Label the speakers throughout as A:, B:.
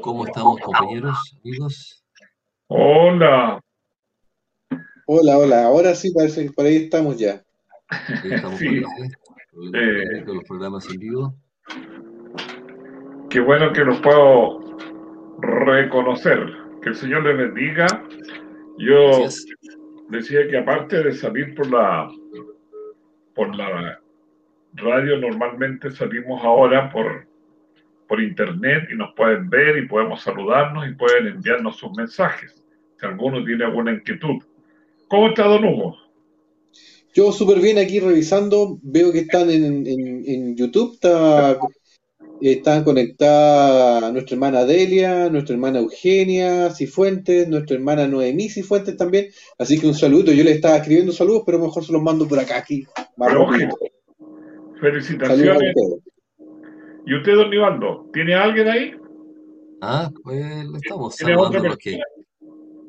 A: ¿Cómo estamos, compañeros, amigos?
B: Hola.
C: Hola, hola. Ahora sí parece que por ahí estamos ya.
A: Estamos
B: Sí.
A: ahí,
B: Eh.
A: con los programas en vivo.
B: Qué bueno que los puedo reconocer. Que el Señor les bendiga. Yo
A: Gracias.
B: decía que aparte de salir por la por la radio, normalmente salimos ahora por, por internet y nos pueden ver y podemos saludarnos y pueden enviarnos sus mensajes. Si alguno tiene alguna inquietud. ¿Cómo está Don Hugo?
C: Yo súper bien aquí revisando, veo que están en, en- en YouTube, está, están conectadas nuestra hermana Delia, nuestra hermana Eugenia Cifuentes, nuestra hermana Noemí Cifuentes también, así que un saludo, yo le estaba escribiendo saludos, pero mejor se los mando por acá, aquí, más
B: Felicitaciones. ¿Y usted, Don Nivaldo? ¿Tiene alguien ahí?
A: Ah, pues le estamos
B: ¿Tiene
A: saludando a, que,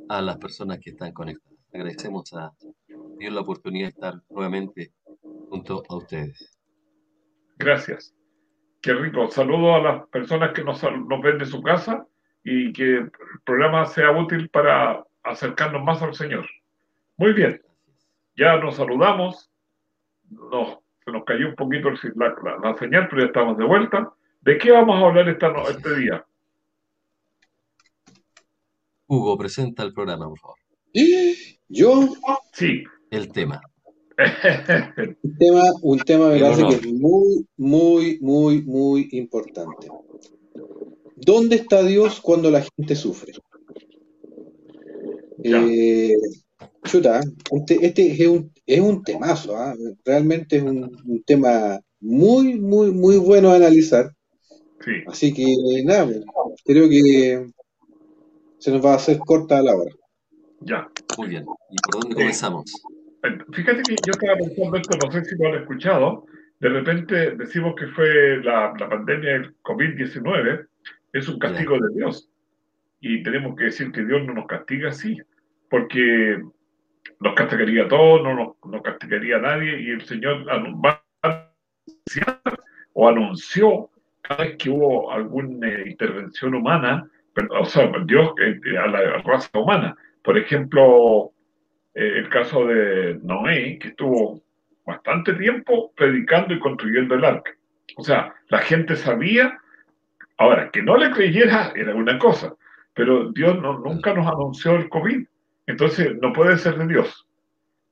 A: a las personas que están conectadas. Agradecemos a Dios la oportunidad de estar nuevamente junto a ustedes.
B: Gracias. Qué rico. Saludo a las personas que nos, nos ven de su casa y que el programa sea útil para acercarnos más al Señor. Muy bien. Ya nos saludamos. Nos, se nos cayó un poquito el- la, la- la señal, pero ya estamos de vuelta. ¿De qué vamos a hablar esta este día?
A: Hugo, presenta el programa, por favor.
C: Yo,
B: Sí.
A: El tema.
C: un tema, un tema me parece que es muy, muy, muy, muy importante. ¿Dónde está Dios cuando la gente sufre?
B: Ya.
C: Eh, chuta, este, este es un, es un temazo, ¿ah? Realmente es un, un tema muy, muy, muy bueno de analizar.
B: sí.
C: Así que nada, creo que se nos va a hacer corta la hora.
B: Ya.
A: Muy bien. ¿Y por dónde comenzamos?
B: Eh, Fíjate que yo estaba pensando esto, no sé si lo han escuchado. De repente decimos que fue la, la pandemia del COVID-19, es un castigo de Dios. Y tenemos que decir que Dios no nos castiga así, porque nos castigaría a todos, no nos, no castigaría a nadie, y el Señor anu- va a anunciar o anunció cada vez que hubo alguna eh, intervención humana, o sea, Dios eh, a la raza humana. Por ejemplo, eh, el caso de Noé, que estuvo bastante tiempo predicando y construyendo el arca. O sea, la gente sabía, ahora, que no le creyera era una cosa, pero Dios no- nunca nos anunció el COVID, entonces no puede ser de Dios.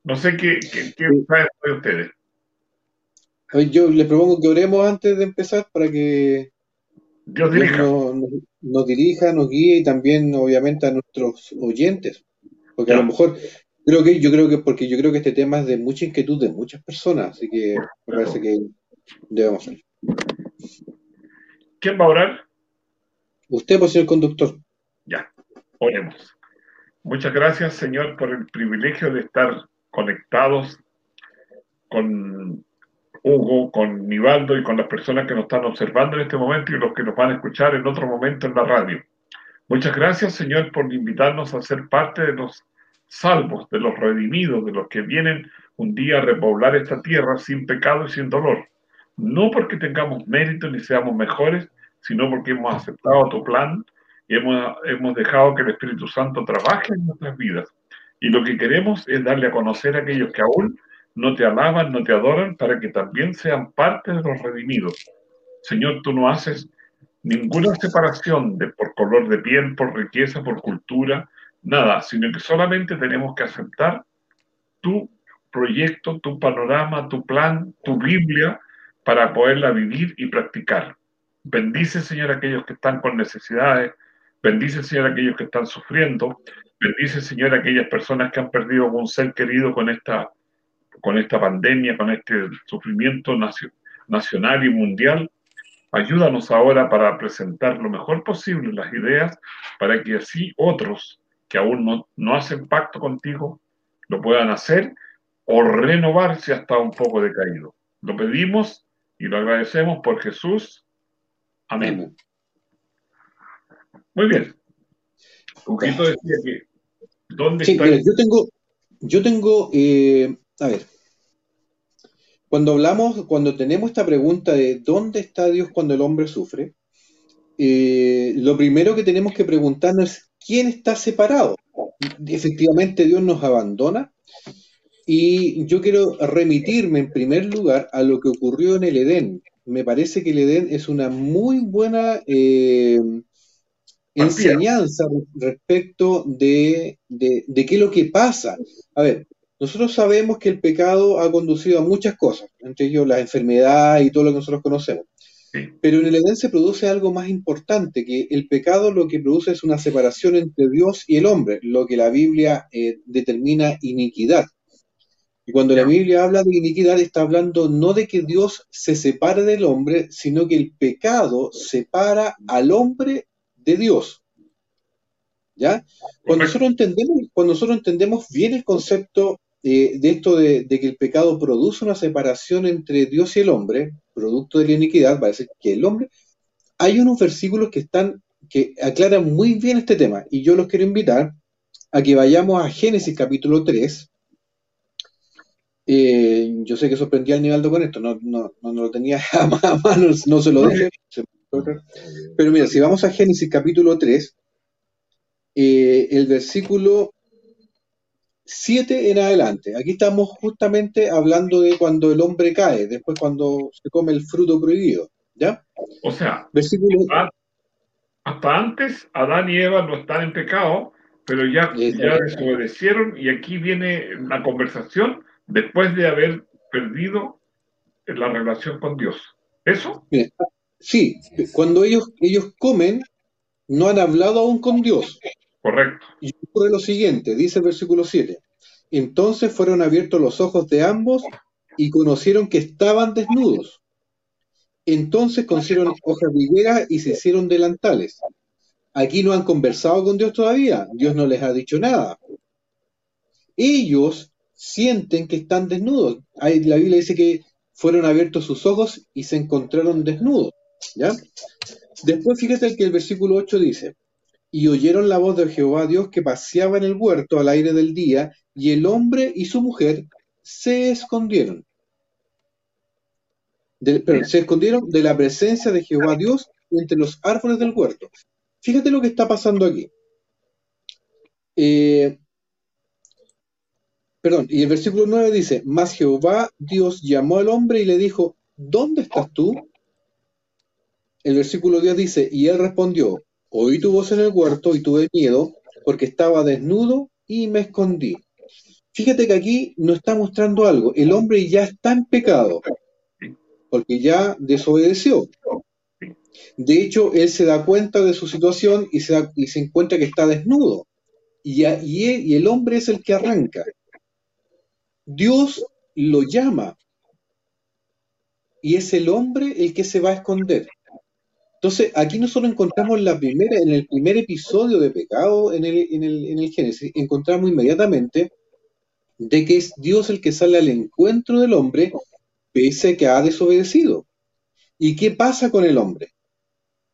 B: No sé qué, qué, qué saben de ustedes.
C: A ver, Yo les propongo que oremos antes de empezar para que
B: Dios
C: nos, nos- nos dirija, nos guíe y también, obviamente, a nuestros oyentes. Porque a lo mejor, creo que, yo creo que, porque yo creo que este tema es de mucha inquietud de muchas personas, así que me parece que debemos.
B: ¿Quién va a orar?
C: Usted, pues, señor conductor.
B: Ya, oremos. Muchas gracias, Señor, por el privilegio de estar conectados con Hugo, con Nivaldo y con las personas que nos están observando en este momento y los que nos van a escuchar en otro momento en la radio. Muchas gracias, Señor, por invitarnos a ser parte de los salvos, de los redimidos, de los que vienen un día a repoblar esta tierra sin pecado y sin dolor. No porque tengamos mérito ni seamos mejores, sino porque hemos aceptado tu plan hemos, hemos dejado que el Espíritu Santo trabaje en nuestras vidas. Y lo que queremos es darle a conocer a aquellos que aún no te alaban, no te adoran, para que también sean parte de los redimidos. Señor, tú no haces ninguna separación de, por color de piel, por riqueza, por cultura, nada, sino que solamente tenemos que aceptar tu proyecto, tu panorama, tu plan, tu Biblia, para poderla vivir y practicar. Bendice, Señor, aquellos que están con necesidades. Bendice, Señor, aquellos que están sufriendo. Bendice, Señor, aquellas personas que han perdido un ser querido con esta, con esta pandemia, con este sufrimiento nacio- nacional y mundial. Ayúdanos ahora para presentar lo mejor posible las ideas para que así otros que aún no, no hacen pacto contigo lo puedan hacer o renovarse hasta un poco decaído. Lo pedimos y lo agradecemos por Jesús. Amén. Muy bien. Huguito decía que, ¿dónde
C: Sí,
B: está
C: mira,
B: el-
C: yo tengo, yo tengo, eh, a ver, cuando hablamos, cuando tenemos esta pregunta de ¿dónde está Dios cuando el hombre sufre? Eh, lo primero que tenemos que preguntarnos es ¿quién está separado? Efectivamente, Dios nos abandona y yo quiero remitirme en primer lugar a lo que ocurrió en el Edén. Me parece que el Edén es una muy buena eh, enseñanza respecto de, de, de qué es lo que pasa. A ver, nosotros sabemos que el pecado ha conducido a muchas cosas, entre ellos la enfermedad y todo lo que nosotros conocemos.
B: Sí.
C: Pero en el Edén se produce algo más importante, que el pecado lo que produce es una separación entre Dios y el hombre, lo que la Biblia eh, determina iniquidad. Y cuando la Biblia habla de iniquidad está hablando no de que Dios se separe del hombre, sino que el pecado separa al hombre de Dios. ¿Ya? Cuando nosotros entendemos, cuando nosotros entendemos bien el concepto eh, de esto de, de, que el pecado produce una separación entre Dios y el hombre, producto de la iniquidad, va a decir que el hombre, hay unos versículos que están, que aclaran muy bien este tema, y yo los quiero invitar a que vayamos a Génesis capítulo 3. Eh, yo sé que sorprendí al Nivaldo con esto, no, no, no, no lo tenía a mano, no se lo dije. Pero mira, si vamos a Génesis capítulo 3, eh, el versículo 7 en adelante. Aquí estamos justamente hablando de cuando el hombre cae, después cuando se come el fruto prohibido. ¿Ya?
B: O sea,
C: Versículo,
B: hasta antes Adán y Eva no están en pecado, pero ya, ya desobedecieron y aquí viene una conversación después de haber perdido la relación con Dios. ¿Eso?
C: Sí, cuando ellos, ellos comen, no han hablado aún con Dios.
B: Correcto.
C: Y ocurre lo siguiente, dice el versículo 7. Entonces fueron abiertos los ojos de ambos y conocieron que estaban desnudos. Entonces consiguieron hojas de higuera y se hicieron delantales. Aquí no han conversado con Dios todavía, Dios no les ha dicho nada. Ellos sienten que están desnudos. Ahí la Biblia dice que fueron abiertos sus ojos y se encontraron desnudos. ¿Ya? Después fíjate que el versículo 8 dice, y oyeron la voz de Jehová Dios que paseaba en el huerto al aire del día, y el hombre y su mujer se escondieron. pero se escondieron de la presencia de Jehová Dios entre los árboles del huerto. Fíjate lo que está pasando aquí. Eh, perdón, y el versículo 9 dice, mas Jehová Dios llamó al hombre y le dijo, ¿dónde estás tú? El versículo 10 dice, y él respondió, Oí tu voz en el huerto y tuve miedo porque estaba desnudo y me escondí. Fíjate que aquí nos está mostrando algo. El hombre ya está en pecado porque ya desobedeció. De hecho, él se da cuenta de su situación y se, encuentra que está desnudo. Y, y el hombre es el que arranca. Dios lo llama. Y es el hombre el que se va a esconder. Entonces, aquí nosotros encontramos la primera, en el primer episodio de pecado en el, en el, en el Génesis, encontramos inmediatamente de que es Dios el que sale al encuentro del hombre pese a que ha desobedecido. ¿Y qué pasa con el hombre?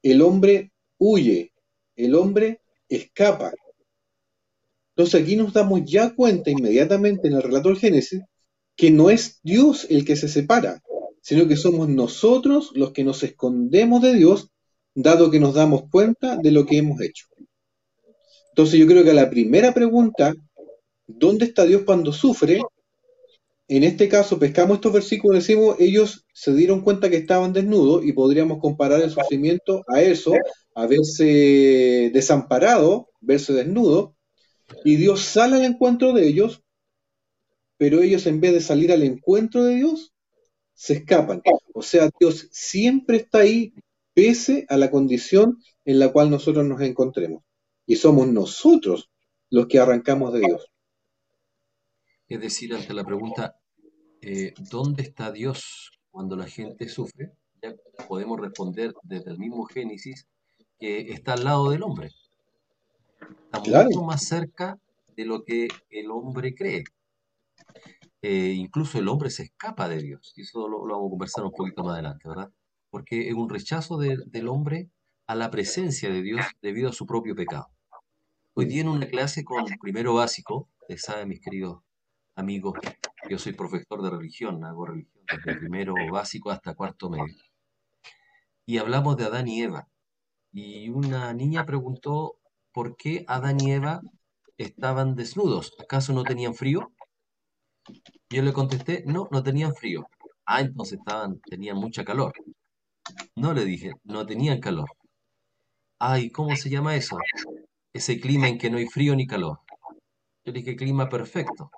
C: El hombre huye, el hombre escapa. Entonces aquí nos damos ya cuenta inmediatamente en el relato del Génesis que no es Dios el que se separa, sino que somos nosotros los que nos escondemos de Dios dado que nos damos cuenta de lo que hemos hecho. Entonces yo creo que la primera pregunta, ¿dónde está Dios cuando sufre? En este caso, pescamos estos versículos y decimos, ellos se dieron cuenta que estaban desnudos y podríamos comparar el sufrimiento a eso, a verse desamparado, verse desnudo, y Dios sale al encuentro de ellos, pero ellos en vez de salir al encuentro de Dios, se escapan. O sea, Dios siempre está ahí pese a la condición en la cual nosotros nos encontremos. Y somos nosotros los que arrancamos de Dios.
A: Es decir, ante la pregunta, eh, ¿dónde está Dios cuando la gente sufre? Ya podemos responder desde el mismo Génesis que está al lado del hombre. Está mucho más cerca de lo que el hombre cree. Eh, incluso el hombre se escapa de Dios. Y eso lo, lo, vamos a conversar un poquito más adelante, ¿verdad? Porque es un rechazo del hombre a la presencia de Dios debido a su propio pecado. Hoy día en una clase con primero básico, ustedes saben, mis queridos amigos, yo soy profesor de religión, hago religión desde primero básico hasta cuarto medio. Y hablamos de Adán y Eva. Y una niña preguntó por qué Adán y Eva estaban desnudos. ¿Acaso no tenían frío? Yo le contesté, no, no tenían frío. Ah, entonces estaban, tenían mucha calor. No le dije, no tenían calor. Ay, ¿cómo se llama eso? Ese clima en que no hay frío ni calor. Yo dije, clima perfecto.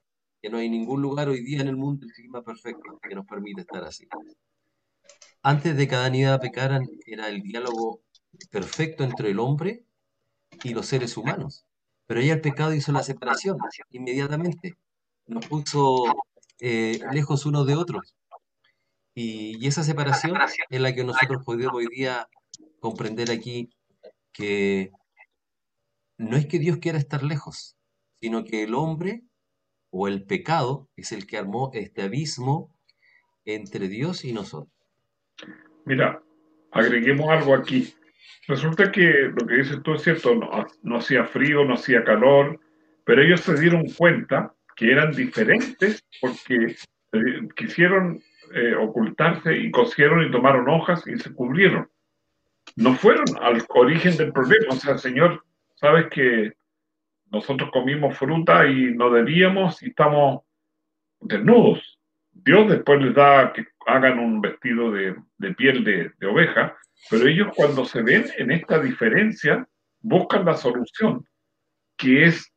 A: Que no hay ningún lugar hoy día en el mundo el clima perfecto que nos permite estar así. Antes de que Adán y Eva pecaran, era el diálogo perfecto entre el hombre y los seres humanos. Pero ya el pecado hizo la separación inmediatamente. Nos puso eh, lejos unos de otros. Y, esa separación es la que nosotros podemos hoy día comprender aquí que no es que Dios quiera estar lejos, sino que el hombre o el pecado es el que armó este abismo entre Dios y nosotros.
B: Mira, agreguemos algo aquí. Resulta que lo que dices tú es cierto, no, no hacía frío, no hacía calor, pero ellos se dieron cuenta que eran diferentes porque eh, quisieron eh, ocultarse y cosieron y tomaron hojas y se cubrieron. No fueron al origen del problema. O sea, Señor, sabes que nosotros comimos fruta y no debíamos y estamos desnudos. Dios después les da hagan un vestido de, piel de, oveja, pero ellos cuando se ven en esta diferencia buscan la solución, que es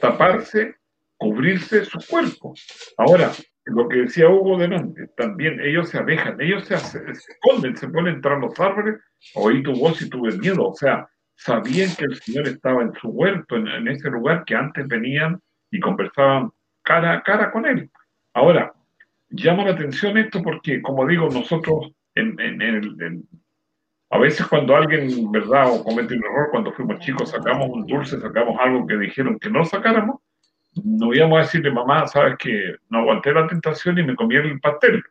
B: taparse, cubrirse su cuerpo. Ahora, lo que decía Hugo delante, también ellos se alejan, ellos se, esconden, se ponen tras los árboles, oí tu voz y tuve miedo, o sea, sabían que el Señor estaba en su huerto, en, ese lugar que antes venían y conversaban cara a cara con Él. Ahora, llama la atención esto porque, como digo, nosotros en, a veces cuando alguien, ¿verdad?, comete un error, cuando fuimos chicos, sacamos un dulce, sacamos algo que dijeron que no sacáramos, no íbamos a decirle, mamá, sabes que no aguanté la tentación y me comí el pastel.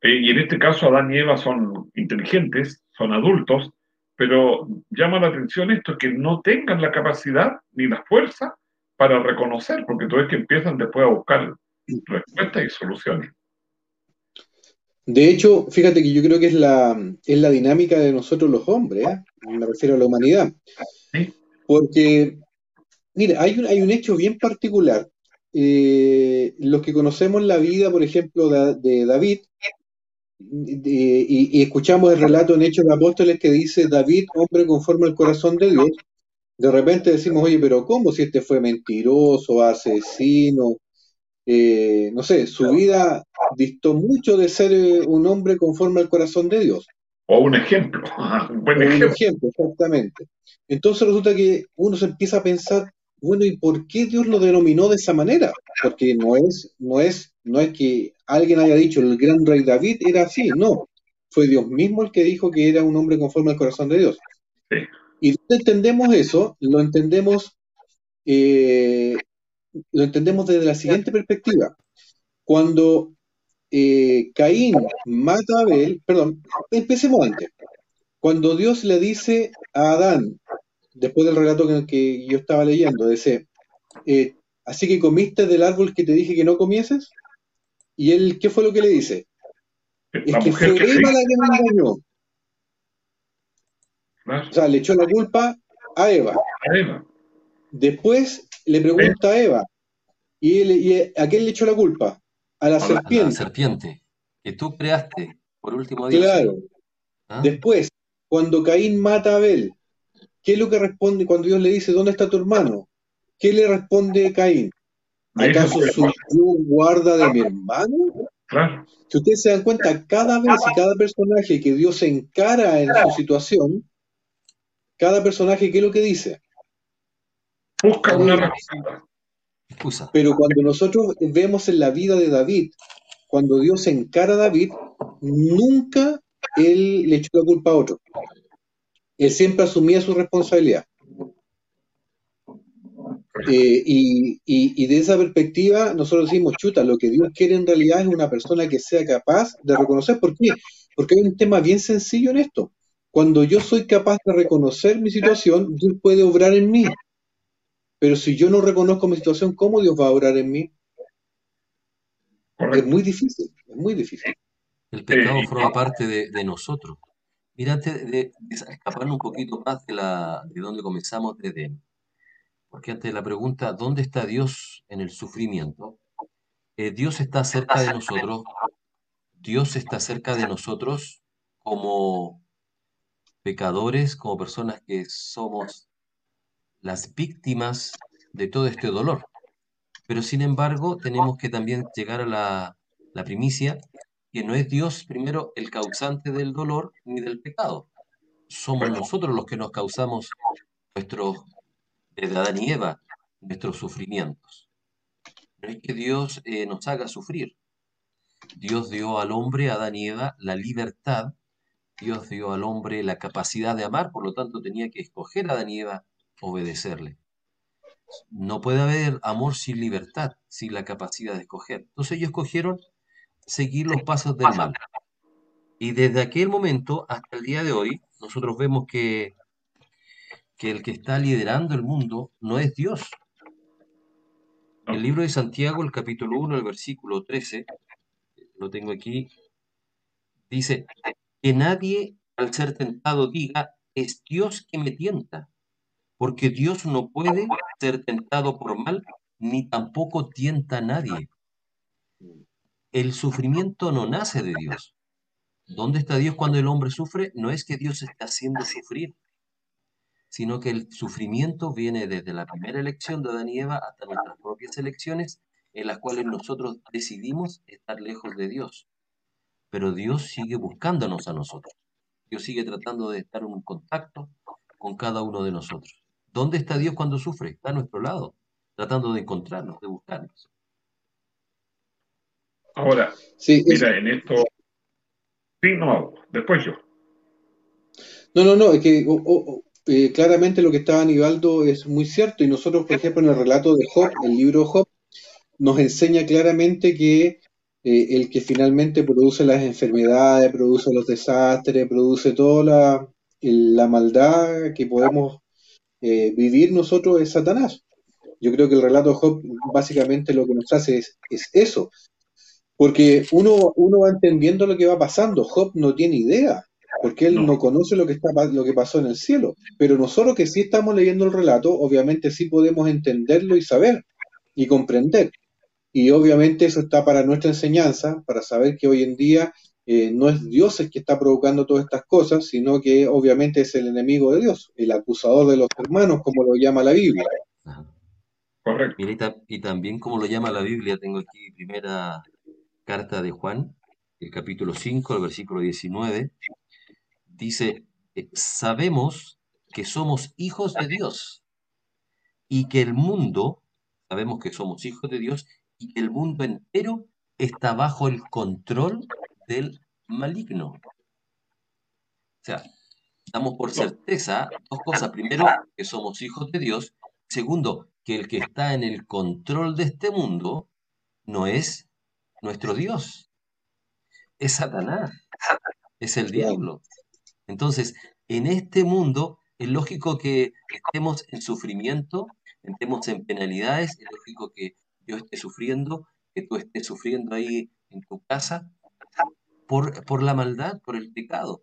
B: Eh, y en este caso Adán y Eva son inteligentes, son adultos, pero llama la atención esto, que no tengan la capacidad ni la fuerza para reconocer, porque todo es que empiezan después a buscar respuestas y soluciones.
C: De hecho, fíjate que yo creo que es la, es la dinámica de nosotros los hombres, ¿eh? me refiero a la humanidad. Porque Mira, hay un, hay un hecho bien particular. Eh, los que conocemos la vida, por ejemplo, de, David, y, escuchamos el relato en Hechos de Apóstoles que dice David, hombre conforme al corazón de Dios, de repente decimos, oye, pero ¿cómo si este fue mentiroso, asesino? Eh, no sé, su vida distó mucho de ser eh, un hombre conforme al corazón de Dios.
B: O un ejemplo, un buen ejemplo. Un ejemplo,
C: exactamente. Entonces resulta que uno se empieza a pensar, bueno, ¿y por qué Dios lo denominó de esa manera? Porque no es, no es, no es que alguien haya dicho el gran rey David era así, no. Fue Dios mismo el que dijo que era un hombre conforme al corazón de Dios. Y donde entendemos eso, lo entendemos, eh, lo entendemos desde la siguiente perspectiva. Cuando eh, Caín mata a Abel, perdón, empecemos antes. Cuando Dios le dice a Adán, después del relato que, yo estaba leyendo, dice, eh, así que comiste del árbol que te dije que no comieses, y él, ¿qué fue lo que le dice? es que fue Eva la que me engañó. O sea, le echó la culpa a Eva. Después le pregunta a Eva, ¿y, él, a quién le echó la culpa? A la serpiente. A la
A: serpiente, que tú creaste por último día.
C: Claro. ¿Ah? Después, cuando Caín mata a Abel, ¿Qué es lo que responde cuando Dios le dice, ¿dónde está tu hermano? ¿Qué le responde Caín? ¿Acaso su guarda de mi hermano? Si ustedes se dan cuenta, cada vez y cada personaje que Dios encara en su situación, cada personaje, ¿qué es lo que dice?
B: Busca una Excusa.
C: Pero cuando nosotros vemos en la vida de David, cuando Dios encara a David, nunca él le echó la culpa a otro él siempre asumía su responsabilidad. Eh, y, y, de esa perspectiva, nosotros decimos, chuta, lo que Dios quiere en realidad es una persona que sea capaz de reconocer. ¿Por qué? Porque hay un tema bien sencillo en esto. Cuando yo soy capaz de reconocer mi situación, Dios puede obrar en mí. Pero si yo no reconozco mi situación, ¿cómo Dios va a obrar en mí? Es muy difícil, es muy difícil.
A: El pecado forma parte de, de nosotros. Mira, antes de, escaparnos un poquito más de, la, de donde comenzamos de Edén, porque antes de la pregunta, ¿dónde está Dios en el sufrimiento? Eh, Dios está cerca de nosotros, Dios está cerca de nosotros como pecadores, como personas que somos las víctimas de todo este dolor. Pero sin embargo, tenemos que también llegar a la, la primicia que no es Dios primero el causante del dolor ni del pecado. Somos nosotros los que nos causamos nuestros, desde Adán y Eva, nuestros sufrimientos. No es que Dios eh, nos haga sufrir. Dios dio al hombre, a Adán y Eva, la libertad. Dios dio al hombre la capacidad de amar, por lo tanto tenía que escoger a Adán y Eva, obedecerle. No puede haber amor sin libertad, sin la capacidad de escoger. Entonces ellos escogieron seguir los pasos del mal. Y desde aquel momento hasta el día de hoy, nosotros vemos que, que el que está liderando el mundo no es Dios. El libro de Santiago, el capítulo 1, el versículo 13, lo tengo aquí, dice, que nadie al ser tentado diga, es Dios que me tienta, porque Dios no puede ser tentado por mal, ni tampoco tienta a nadie. El sufrimiento no nace de Dios. ¿Dónde está Dios cuando el hombre sufre? No es que Dios esté haciendo sufrir, sino que el sufrimiento viene desde la primera elección de Adán y Eva hasta nuestras propias elecciones, en las cuales nosotros decidimos estar lejos de Dios. Pero Dios sigue buscándonos a nosotros. Dios sigue tratando de estar en contacto con cada uno de nosotros. ¿Dónde está Dios cuando sufre? Está a nuestro lado, tratando de encontrarnos, de buscarnos.
B: Ahora, sí, mira, en esto Sí, no, después yo.
C: No, no, no, es que eh, claramente lo que estaba Aníbaldo es muy cierto y nosotros, por ejemplo, en el relato de Job, el libro Job, nos enseña claramente que eh, el que finalmente produce las enfermedades, produce los desastres, produce toda la, la maldad que podemos eh, vivir nosotros es Satanás. Yo creo que el relato de Job básicamente lo que nos hace es, es eso, porque uno, uno va entendiendo lo que va pasando. Job no tiene idea, porque él no, conoce lo que, está, lo que pasó en el cielo. Pero nosotros que sí estamos leyendo el relato, obviamente sí podemos entenderlo y saber y comprender. Y obviamente eso está para nuestra enseñanza, para saber que hoy en día eh, no es Dios el que está provocando todas estas cosas, sino que obviamente es el enemigo de Dios, el acusador de los hermanos, como lo llama la Biblia.
A: Correcto. y también como lo llama la Biblia, tengo aquí primera carta de Juan, el capítulo 5, el versículo 19, dice, eh, sabemos que somos hijos de Dios y que el mundo, sabemos que somos hijos de Dios y que el mundo entero está bajo el control del maligno. O sea, damos por certeza dos cosas. Primero, que somos hijos de Dios. Segundo, que el que está en el control de este mundo no es nuestro Dios. Es Satanás, es el diablo. Entonces, en este mundo es lógico que estemos en sufrimiento, estemos en penalidades, es lógico que yo esté sufriendo, que tú estés sufriendo ahí en tu casa, por, por la maldad, por el pecado.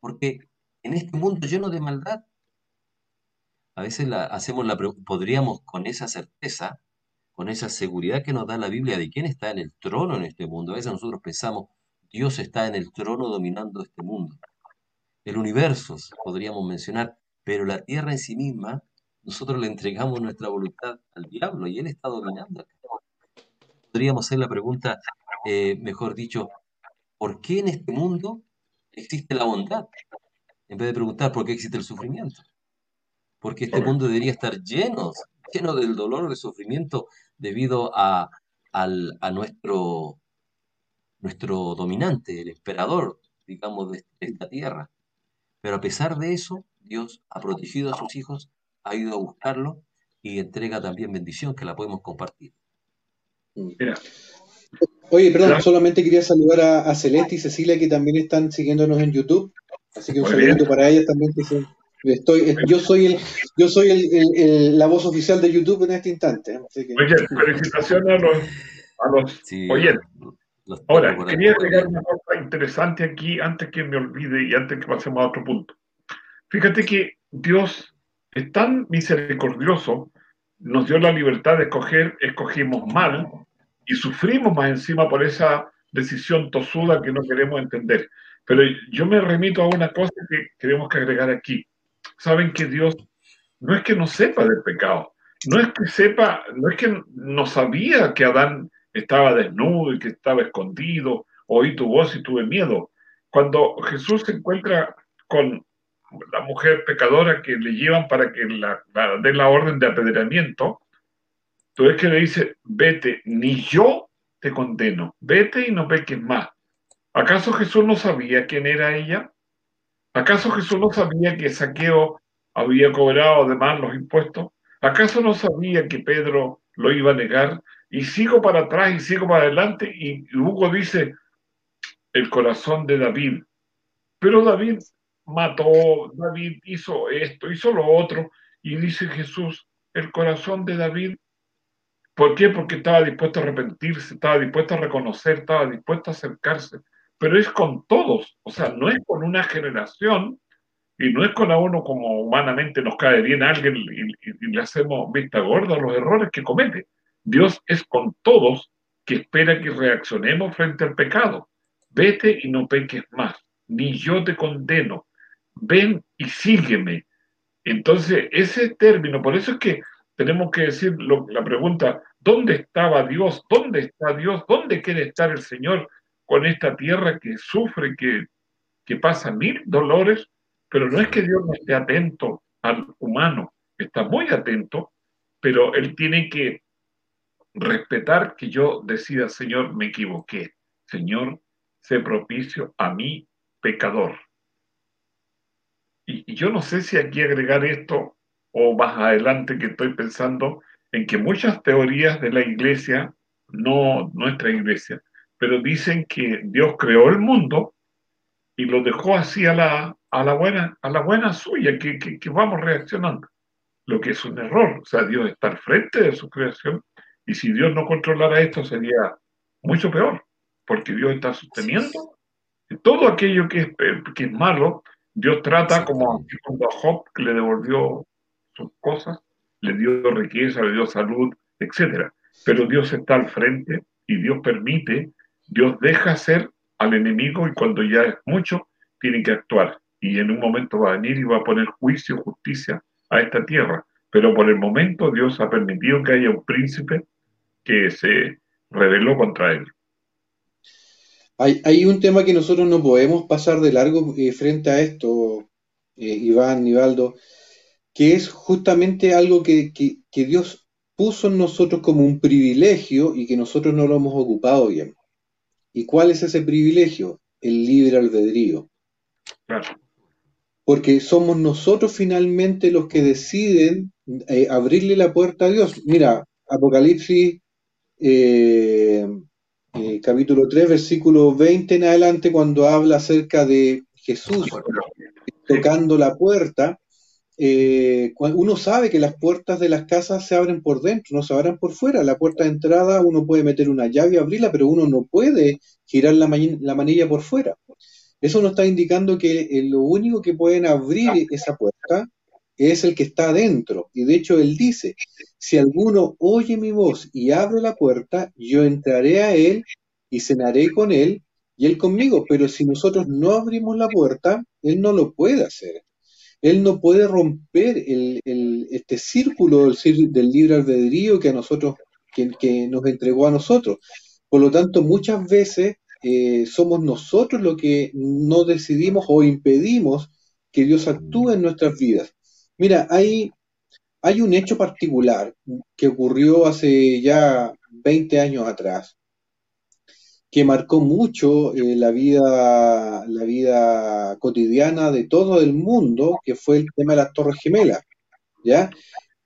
A: Porque en este mundo lleno de maldad, a veces la, hacemos la podríamos con esa certeza con esa seguridad que nos da la Biblia de quién está en el trono en este mundo. A veces nosotros pensamos, Dios está en el trono dominando este mundo. El universo, podríamos mencionar, pero la tierra en sí misma, nosotros le entregamos nuestra voluntad al diablo y él está dominando. Podríamos hacer la pregunta, eh, mejor dicho, ¿por qué en este mundo existe la bondad? En vez de preguntar por qué existe el sufrimiento. Porque este mundo debería estar lleno, lleno del dolor, del sufrimiento, debido a, nuestro, nuestro dominante, el emperador, digamos, de esta tierra. Pero a pesar de eso, Dios ha protegido a sus hijos, ha ido a buscarlo y entrega también bendición que la podemos compartir.
C: Oye, perdón, solamente quería saludar a, Celeste y Cecilia que también están siguiéndonos en YouTube. Así que un saludo para ellas también. Estoy, yo soy el, yo soy el, la voz oficial de YouTube en este instante.
B: Oye, felicitaciones a los, oyentes. Ahora, quería agregar una cosa interesante aquí antes que me olvide y antes que pasemos a otro punto. Fíjate que Dios es tan misericordioso, nos dio la libertad de escoger, escogimos mal y sufrimos más encima por esa decisión tosuda que no queremos entender. Pero yo me remito a una cosa que queremos que agregar aquí saben que Dios no es que no sepa del pecado, no es que sepa, no es que no sabía que Adán estaba desnudo y que estaba escondido, oí tu voz y tuve miedo. Cuando Jesús se encuentra con la mujer pecadora que le llevan para que la, la la orden de apedreamiento, tú ves que le dice, vete, ni yo te condeno, vete y no peques más. ¿Acaso Jesús no sabía quién era ella? ¿Acaso Jesús no sabía que Saqueo había cobrado además los impuestos? ¿Acaso no sabía que Pedro lo iba a negar? Y sigo para atrás y sigo para adelante y Hugo dice, el corazón de David. Pero David mató, David hizo esto, hizo lo otro, y dice Jesús, el corazón de David. ¿Por qué? Porque estaba dispuesto a arrepentirse, estaba dispuesto a reconocer, estaba dispuesto a acercarse pero es con todos, o sea, no es con una generación y no es con a uno como humanamente nos cae bien alguien y, le hacemos vista gorda a los errores que comete. Dios es con todos que espera que reaccionemos frente al pecado. Vete y no peques más, ni yo te condeno. Ven y sígueme. Entonces, ese término, por eso es que tenemos que decir la pregunta, ¿dónde estaba Dios? ¿Dónde está Dios? ¿Dónde quiere estar el Señor con esta tierra que sufre, que, que pasa mil dolores? Pero no es que Dios no esté atento al humano, está muy atento, pero Él tiene que respetar que yo decida, Señor, me equivoqué. Señor, sé propicio a mi pecador. Y, y, yo no sé si aquí agregar esto o más adelante que estoy pensando en que muchas teorías de la iglesia, no nuestra iglesia, pero dicen que Dios creó el mundo y lo dejó así a la, a la, buena, a la buena suya, que, que, que vamos reaccionando. Lo que es un error. O sea, Dios está al frente de su creación y si Dios no controlara esto sería mucho peor, porque Dios está sosteniendo todo aquello que es, que es malo. Dios trata como cuando a Job que le devolvió sus cosas, le dio riqueza, le dio salud, etc. Pero Dios está al frente y Dios permite, Dios deja ser al enemigo y cuando ya es mucho, tiene que actuar. Y en un momento va a venir y va a poner juicio, justicia a esta tierra. Pero por el momento Dios ha permitido que haya un príncipe que se rebeló contra él.
C: Hay, un tema que nosotros no podemos pasar de largo eh, frente a esto, eh, Iván, Nivaldo, que es justamente algo que, Dios puso en nosotros como un privilegio y que nosotros no lo hemos ocupado bien. ¿Y cuál es ese privilegio? El libre albedrío. Porque somos nosotros finalmente los que deciden eh, abrirle la puerta a Dios. Mira, Apocalipsis eh, eh, capítulo 3, versículo 20 en adelante, cuando habla acerca de Jesús tocando la puerta, eh, uno sabe que las puertas de las casas se abren por dentro, no se abren por fuera. La puerta de entrada uno puede meter una llave y abrirla, pero uno no puede girar la, la manilla por fuera. Eso nos está indicando que lo único que pueden abrir esa puerta es el que está adentro. Y de hecho él dice, si alguno oye mi voz y abre la puerta, yo entraré a él y cenaré con él y él conmigo. Pero si nosotros no abrimos la puerta, él no lo puede hacer. Él no puede romper el, este círculo del, libre albedrío que a nosotros, que, nos entregó a nosotros. Por lo tanto, muchas veces eh, somos nosotros los que no decidimos o impedimos que Dios actúe en nuestras vidas. Mira, hay, hay un hecho particular que ocurrió hace ya 20 años atrás, que marcó mucho eh, la, vida, la vida cotidiana de todo el mundo, que fue el tema de las Torres Gemelas, ¿ya?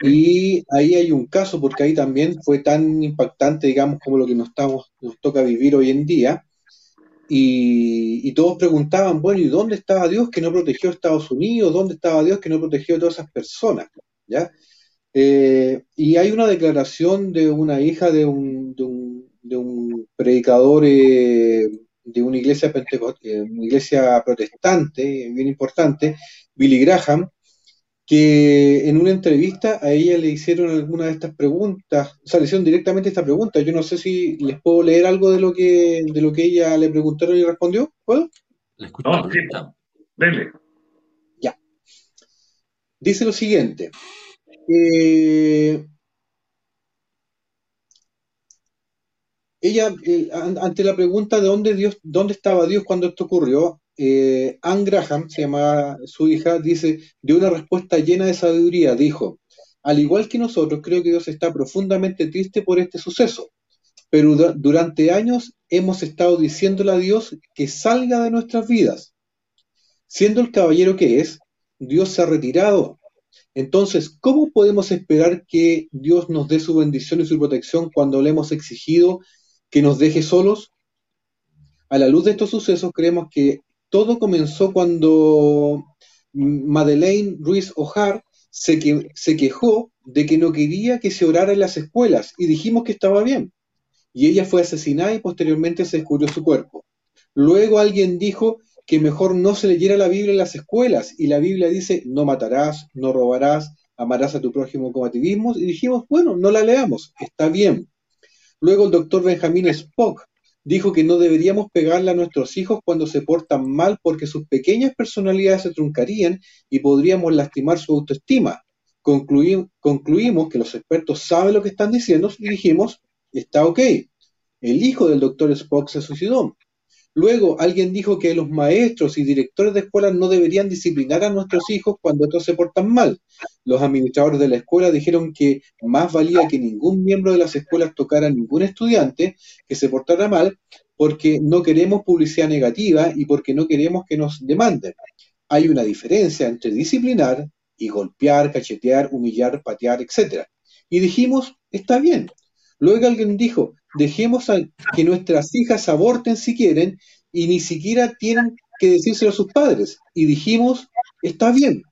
C: Y ahí hay un caso, porque ahí también fue tan impactante, digamos, como lo que nos, estamos, nos toca vivir hoy en día, y, todos preguntaban, bueno, ¿y dónde estaba Dios que no protegió a Estados Unidos? ¿Dónde estaba Dios que no protegió a todas esas personas? ¿Ya? Eh, y hay una declaración de una hija de un, de un, de un predicador eh, de una iglesia, eh, una iglesia protestante, bien importante, Billy Graham, que en una entrevista a ella le hicieron alguna de estas preguntas, o sea, le hicieron directamente esta pregunta. Yo no sé si les puedo leer algo de lo que, de lo que ella le preguntaron y respondió. ¿Puedo?
B: Le Dele.
C: Ya. Dice lo siguiente. Eh, ella, eh, ante la pregunta de dónde Dios, dónde estaba Dios cuando esto ocurrió, eh, Anne Graham, se llama su hija, dice, dio una respuesta llena de sabiduría, dijo, al igual que nosotros, creo que Dios está profundamente triste por este suceso, pero durante años hemos estado diciéndole a Dios que salga de nuestras vidas. Siendo el caballero que es, Dios se ha retirado. Entonces, ¿cómo podemos esperar que Dios nos dé su bendición y su protección cuando le hemos exigido que nos deje solos? A la luz de estos sucesos, creemos que todo comenzó cuando Madeleine Ruiz Ojar se, se quejó de que no quería que se orara en las escuelas y dijimos que estaba bien. Y ella fue asesinada y posteriormente se descubrió su cuerpo. Luego alguien dijo que mejor no se leyera la Biblia en las escuelas y la Biblia dice no matarás, no robarás, amarás a tu prójimo como a ti mismo y dijimos, bueno, no la leamos, está bien. Luego el doctor Benjamin Spock dijo que no deberíamos pegarle a nuestros hijos cuando se portan mal porque sus pequeñas personalidades se truncarían y podríamos lastimar su autoestima. concluimos que los expertos saben lo que están diciendo y dijimos, está ok. El hijo del doctor Spock se suicidó. Luego alguien dijo que los maestros y directores de escuelas no deberían disciplinar a nuestros hijos cuando estos se portan mal. Los administradores de la escuela dijeron que más valía que ningún miembro de las escuelas tocara a ningún estudiante que se portara mal porque no queremos publicidad negativa y porque no queremos que nos demanden. Hay una diferencia entre disciplinar y golpear, cachetear, humillar, patear, etc. Y dijimos, está bien. Luego alguien dijo, dejemos a que nuestras hijas aborten si quieren y ni siquiera tienen que decírselo a sus padres. Y dijimos, está bien.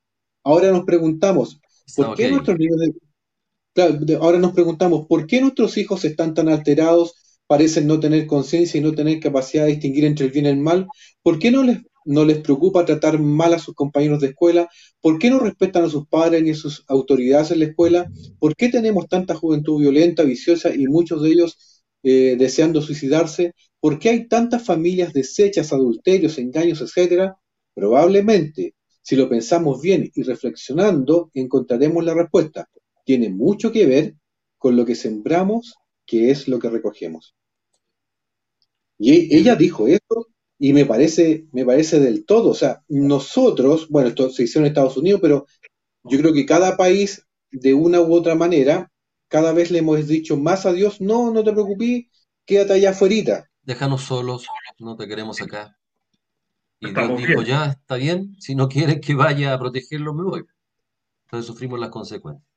C: Ahora nos preguntamos, ¿por qué nuestros niños ahora nos preguntamos, ¿por qué nuestros hijos están tan alterados, parecen no tener conciencia y no tener capacidad de distinguir entre el bien y el mal? ¿Por qué no les no les preocupa tratar mal a sus compañeros de escuela? ¿Por qué no respetan a sus padres ni a sus autoridades en la escuela? ¿Por qué tenemos tanta juventud violenta, viciosa y muchos de ellos eh, deseando suicidarse? ¿Por qué hay tantas familias deshechas, adulterios, engaños, etcétera? Probablemente, si lo pensamos bien y reflexionando, encontraremos la respuesta. Tiene mucho que ver con lo que sembramos, que es lo que recogemos. Y ella dijo esto y me parece, me parece del todo, o sea, nosotros, bueno, esto se hizo en Estados Unidos, pero yo creo que cada país, de una u otra manera, cada vez le hemos dicho más a Dios, no, no te preocupes, quédate allá afuera.
A: Déjanos solos, no te queremos acá. Y Dios dijo, ya, está bien, si no quieres que vaya a protegerlo, me voy. Entonces sufrimos las consecuencias.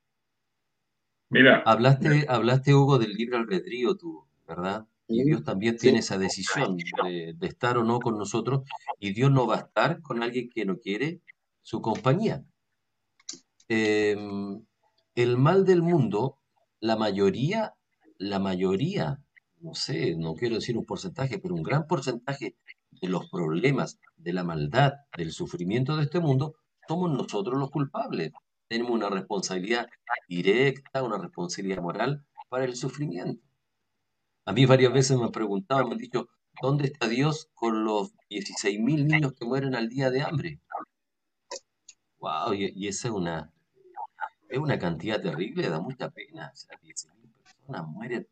A: Mira. Hablaste, hablaste Hugo, del libre albedrío tú, ¿verdad? Y Dios también tiene esa decisión de, estar o no con nosotros. Y Dios no va a estar con alguien que no quiere su compañía. Em, el mal del mundo, la mayoría, la mayoría, no sé, no quiero decir un porcentaje, pero un gran porcentaje de los problemas, de la maldad, del sufrimiento de este mundo, somos nosotros los culpables. Tenemos una responsabilidad directa, una responsabilidad moral para el sufrimiento. A mí varias veces me han preguntado, me han dicho, ¿dónde está Dios con los 16.000 niños que mueren al día de hambre? Wow, y, esa es una, es una cantidad terrible, da mucha pena. O sea, 16.000 personas mueren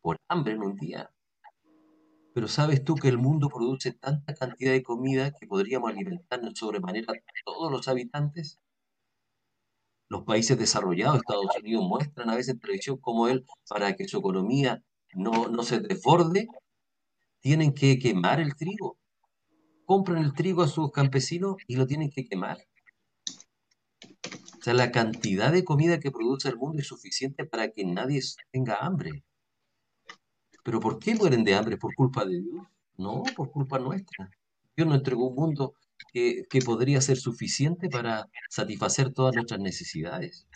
A: por hambre en un día. Pero ¿sabes tú que el mundo produce tanta cantidad de comida que podríamos alimentarnos sobremanera a todos los habitantes? Los países desarrollados, Estados Unidos, muestran a veces en televisión como él, para que su economía no, no se desborde, tienen que quemar el trigo. Compran el trigo a sus campesinos y lo tienen que quemar. O sea, la cantidad de comida que produce el mundo es suficiente para que nadie tenga hambre. Pero ¿por qué mueren de hambre? ¿Por culpa de Dios? No, por culpa nuestra. Dios nos entregó un mundo que, que podría ser suficiente para satisfacer todas nuestras necesidades.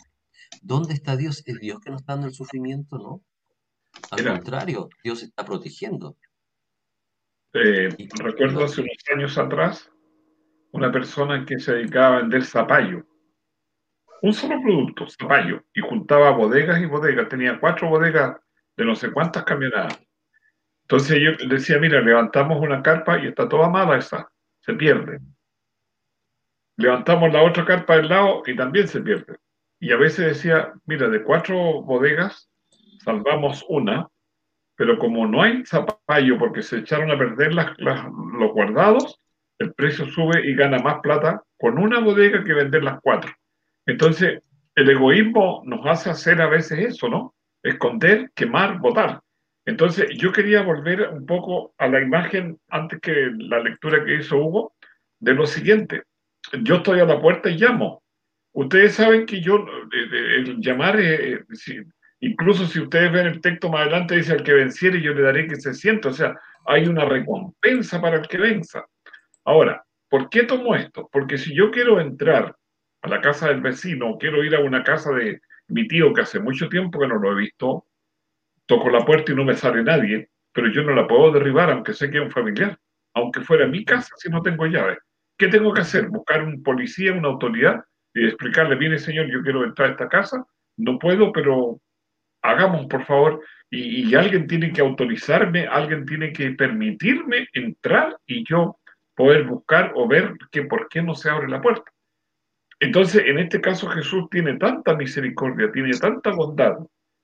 A: ¿Dónde está Dios? ¿Es Dios que nos está dando el sufrimiento? No. Al contrario, Dios está protegiendo.
B: Eh, recuerdo hace unos años atrás una persona que se dedicaba a vender zapallo. Un solo producto, zapallo, y juntaba bodegas y bodegas. Tenía cuatro bodegas de no sé cuántas camionadas. Entonces yo decía, mira, levantamos una carpa y está toda mala esa, se pierde. Levantamos la otra carpa del lado y también se pierde. Y a veces decía, mira, de cuatro bodegas, salvamos una, pero como no hay zapallo porque se echaron a perder los guardados, el precio sube y gana más plata con una bodega que vender las cuatro. Entonces, el egoísmo nos hace hacer a veces eso, ¿no? Esconder, quemar, votar. Entonces, yo quería volver un poco a la imagen, antes que la lectura que hizo Hugo, de lo siguiente. Yo estoy a la puerta y llamo. Ustedes saben que yo, el llamar, es, Incluso si ustedes ven el texto más adelante, dice al que venciere yo le daré que se sienta. O sea, hay una recompensa para el que venza. Ahora, ¿por qué tomo esto? Porque si yo quiero entrar a la casa del vecino quiero ir a una casa de mi tío que hace mucho tiempo que no lo he visto, toco la puerta y no me sale nadie, pero yo no la puedo derribar aunque sé que es un familiar, aunque fuera mi casa si no tengo llave. ¿Qué tengo que hacer? Buscar un policía, una autoridad y explicarle, mire señor, yo quiero entrar a esta casa, no puedo, pero hagamos por favor, y, alguien tiene que autorizarme, alguien tiene que permitirme entrar y yo poder buscar o ver que por qué no se abre la puerta. Entonces, en este caso Jesús tiene tanta misericordia, tiene tanta bondad,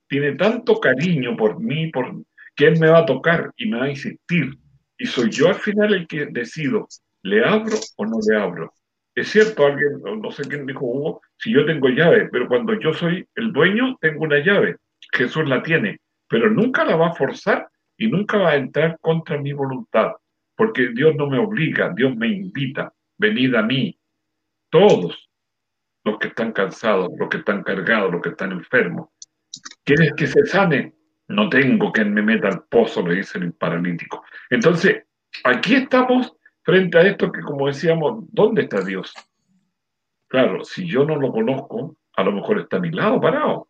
B: tiene tanto cariño por mí, por que Él me va a tocar y me va a insistir. Y soy yo al final el que decido, ¿le abro o no le abro? Es cierto, alguien, no sé quién dijo Hugo, si yo tengo llave, pero cuando yo soy el dueño, tengo una llave. Jesús la tiene, pero nunca la va a forzar y nunca va a entrar contra mi voluntad, porque Dios no me obliga, Dios me invita, venid a mí, todos los que están cansados, los que están cargados, los que están enfermos. ¿Quieres que se sane? No tengo quien me meta al pozo, le dice el paralítico. Entonces, aquí estamos frente a esto que, como decíamos, ¿dónde está Dios? Claro, si yo no lo conozco, a lo mejor está a mi lado parado.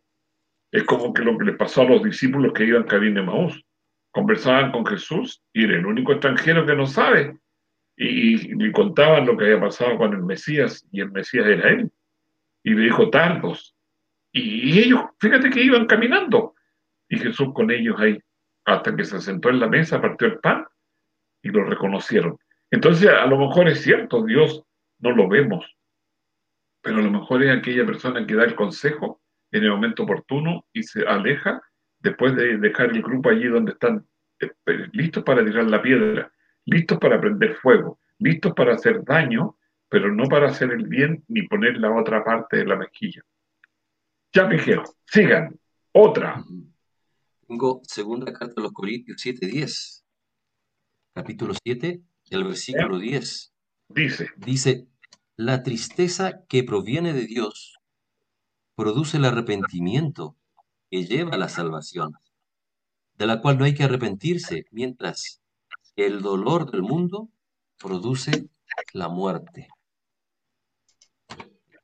B: Es como que lo que le pasó a los discípulos que iban camino de Maús. Conversaban con Jesús y era el único extranjero que no sabe. Y, le contaban lo que había pasado con el Mesías y el Mesías era él. Y le dijo tardos. Y, ellos, fíjate que iban caminando. Y Jesús con ellos ahí, hasta que se sentó en la mesa, partió el pan y lo reconocieron. Entonces, a lo mejor es cierto, Dios no lo vemos, pero a lo mejor es aquella persona que da el consejo en el momento oportuno y se aleja después de dejar el grupo allí donde están eh, listos para tirar la piedra, listos para prender fuego, listos para hacer daño, pero no para hacer el bien ni poner la otra parte de la mezquilla. Ya me sigan. Otra.
A: Tengo segunda carta de los Corintios 7.10. Capítulo 7, el versículo 10.
B: Dice.
A: Dice, la tristeza que proviene de Dios produce el arrepentimiento que lleva a la salvación, de la cual no hay que arrepentirse, mientras que el dolor del mundo produce la muerte.